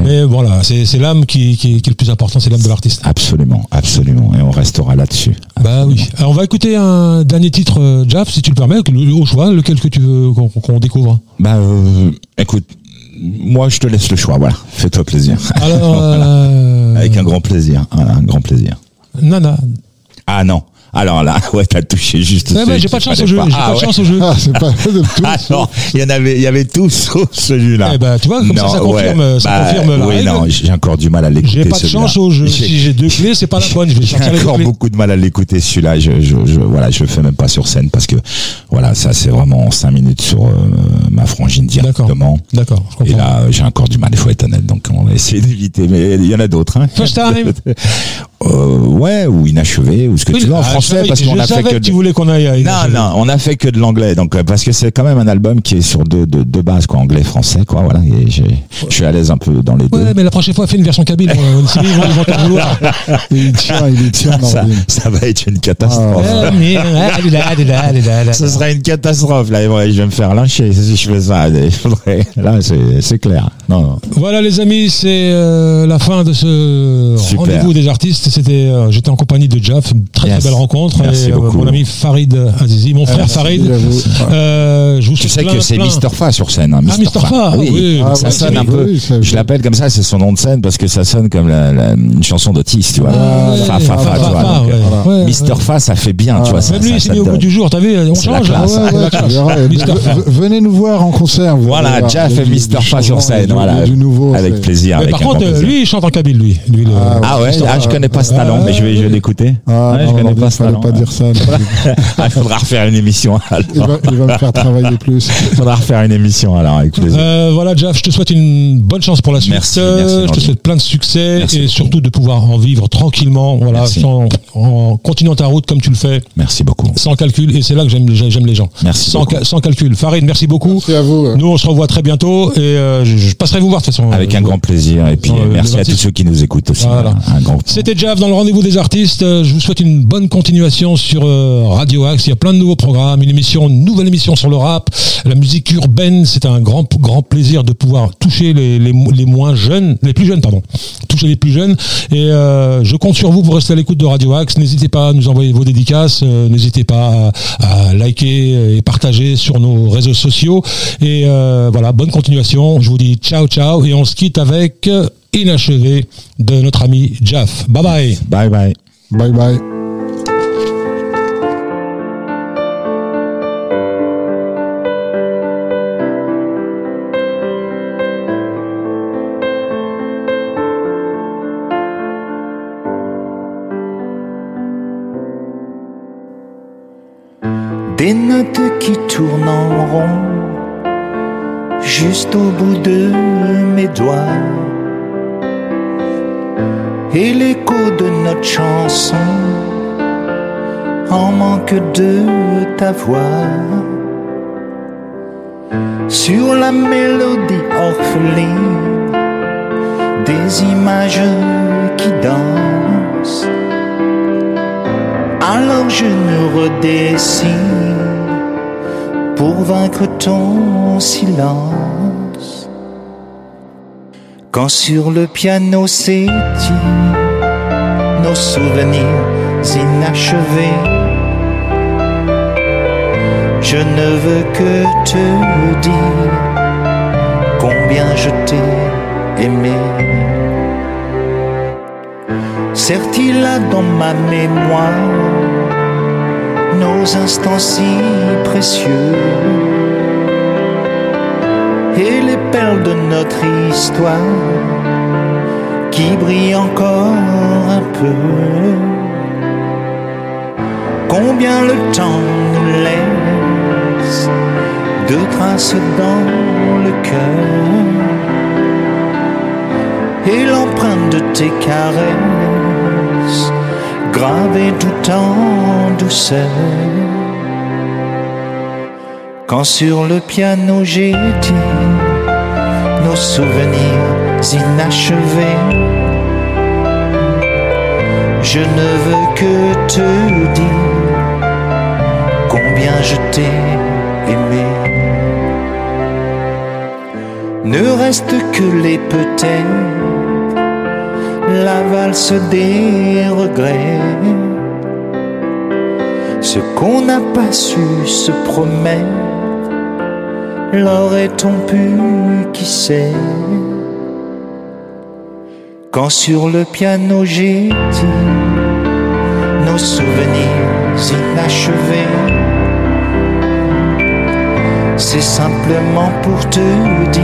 S1: Mais voilà, c'est l'âme qui, qui, qui est le plus important, c'est l'âme de l'artiste.
S3: Absolument, absolument. Et on restera là-dessus.
S1: Bah oui. Alors on va écouter un dernier titre, euh, Jaff, si tu le permets, au choix, lequel que tu veux qu'on découvre.
S3: Bah, euh, écoute, moi je te laisse le choix. Voilà, fais-toi plaisir.
S1: Alors,
S3: Avec un grand plaisir. Voilà, un grand plaisir.
S1: Nana.
S3: Ah non. Alors là, ouais, t'as touché juste.
S1: Ouais, mais j'ai pas de chance
S3: fallait
S1: au jeu. J'ai
S3: Ah
S1: pas de
S3: ouais.
S1: chance au jeu.
S2: Ah, c'est pas de tout.
S3: Ah non, il y en avait, il y avait tout sauf celui-là.
S1: Eh ben, tu vois, comme ça, ça confirme- ça confirme la
S3: Oui,
S1: règle.
S3: non, j'ai encore du mal à l'écouter.
S1: J'ai pas de chance au jeu. Si j'ai deux clés, c'est pas la bonne.
S3: J'ai encore beaucoup de mal à l'écouter celui-là. Je, je, je, voilà, je le fais même pas sur scène parce que voilà, ça c'est vraiment cinq minutes sur euh, ma frangine
S1: D'accord.
S3: directement.
S1: D'accord, je
S3: Et là, j'ai encore du mal, il faut être honnête. Donc, on va essayer d'éviter. Mais il y en a d'autres. Hein.
S1: First time.
S3: Euh, ouais, ou inachevé, ou ce que
S1: Oui,
S3: tu veux en
S1: ah,
S3: français, parce qu'on a fait que.
S1: que tu voulais qu'on aille
S3: Non, non, on a fait que de l'anglais, donc euh, parce que c'est quand même un album qui est sur deux, deux, deux bases, quoi, anglais, français, quoi, voilà. Et je suis à l'aise un peu dans les deux.
S1: Ouais, mais la prochaine fois, fais une version kabyle. sinon, ils vont, ils vont t'en vouloir.
S2: Il tient, il tient,
S3: ça, va être une catastrophe.
S2: Ah,
S3: Ce serait une catastrophe, là. Je vais me faire lyncher si je fais ça. Là, c'est clair. Non, non.
S1: Voilà les amis, c'est euh, la fin de ce rendez-vous des artistes. C'était, euh, j'étais en compagnie de Jaff, une très
S3: Yes.
S1: très belle rencontre.
S3: Merci
S1: et, euh,
S3: beaucoup.
S1: mon ami Farid Azizi, mon frère Farid. Euh, je vous
S3: Tu sais
S1: plein,
S3: que c'est Mister Fa sur scène. Hein,
S1: Ah, Mr. Fa,
S3: oui.
S1: oui.
S2: Ah,
S3: ça
S2: ouais,
S3: sonne un peu. je l'appelle comme ça, c'est son nom de scène parce que ça sonne comme la, la- une chanson d'Otis, tu vois.
S1: Ah,
S3: fa, fa, fa, tu vois. Mister. Fa, ça fait bien, tu vois. ça-
S1: Même lui, s'est mis au goût du jour, t'as vu, on
S3: C'est la
S1: change.
S3: classe.
S1: hein,
S2: v- Venez nous voir en concert. vous
S3: Voilà,
S2: a
S3: et Mister Fa sur scène, voilà.
S2: Du nouveau.
S3: Avec
S2: c'est-
S3: plaisir.
S1: Mais
S3: avec
S1: par contre,
S3: plaisir.
S1: lui, il chante en kabyle, lui. lui le-
S2: Ah,
S3: Ah ouais, ah, je connais pas ce talent, mais je vais, je vais l'écouter.
S2: Ah,
S3: Ouais, je connais
S2: non,
S3: pas ce talent.
S2: pas dire ça.
S3: Ah, il faudra refaire une émission.
S2: Il va, il va me faire travailler plus.
S3: Il faudra refaire une émission alors avec plaisir.
S1: Euh, voilà, Jeff, je te souhaite une bonne chance pour la suite.
S3: Merci,
S1: Euh,
S3: merci,
S1: je te souhaite plein de succès
S3: Merci
S1: et
S3: beaucoup.
S1: surtout de pouvoir en vivre tranquillement, voilà, sans- en continuant ta route comme tu le fais,
S3: Merci beaucoup.
S1: sans calcul. Et c'est là que j'aime j'aime les gens.
S3: Merci
S1: Sans, ca- sans calcul. Farid, merci beaucoup.
S2: Merci à vous.
S1: Nous, on se revoit très bientôt et euh, je, je passerai vous voir de toute façon.
S3: Avec un
S1: Euh,
S3: grand plaisir et puis
S1: Dans le-
S3: merci à tous
S1: 26.
S3: ceux qui nous écoutent aussi.
S1: Voilà.
S3: Un grand.
S1: C'était Jav dans le rendez-vous des artistes. Euh, Je vous souhaite une bonne continuation sur euh, Radio Axe. Il y a plein de nouveaux programmes, une émission, une nouvelle émission sur le rap, la musique urbaine. C'est un grand, grand plaisir de pouvoir toucher les, les, les moins jeunes, les plus jeunes, pardon, toucher les plus jeunes. Et euh, je compte sur vous pour rester à l'écoute de Radio Axe. N'hésitez pas à nous envoyer vos dédicaces. euh, N'hésitez pas à, à liker et partager sur nos réseaux sociaux. Et euh, voilà, bonne continuation. Je vous dis ciao, ciao. Et on se quitte avec Inachevé de notre ami Jaff. Bye bye.
S3: Bye bye.
S2: Bye bye.
S6: Des notes qui tournent en rond, juste au bout de mes doigts. Et l'écho de notre chanson en manque de ta voix. Sur la mélodie orpheline, des images qui dansent. Alors je nous redessine pour vaincre ton silence. Quand sur le piano s'étire nos souvenirs inachevés, je ne veux que te dire combien je t'ai aimé. Certes, il a dans ma mémoire nos instants si précieux et les perles de notre histoire qui brillent encore un peu. Combien le temps nous laisse de traces dans le cœur et l'empreinte de tes caresses gravée tout en douceur. Quand sur le piano j'ai dit nos souvenirs inachevés, je ne veux que te dire combien je t'ai aimé. Ne reste que les peut-être, la valse des regrets. Ce qu'on n'a pas su se promettre, l'aurait-on pu, qui sait? Quand sur le piano j'ai nos souvenirs inachevés, c'est simplement pour te dire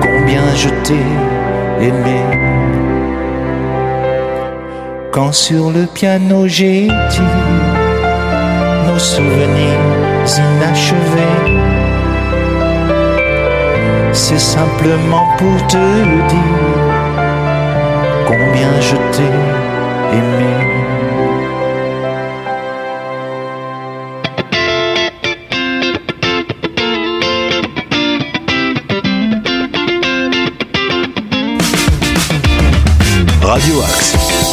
S6: combien je t'ai aimé. Quand sur le piano j'ai dit nos souvenirs inachevés, c'est simplement pour te dire combien je t'ai aimé.
S8: Radio Axe.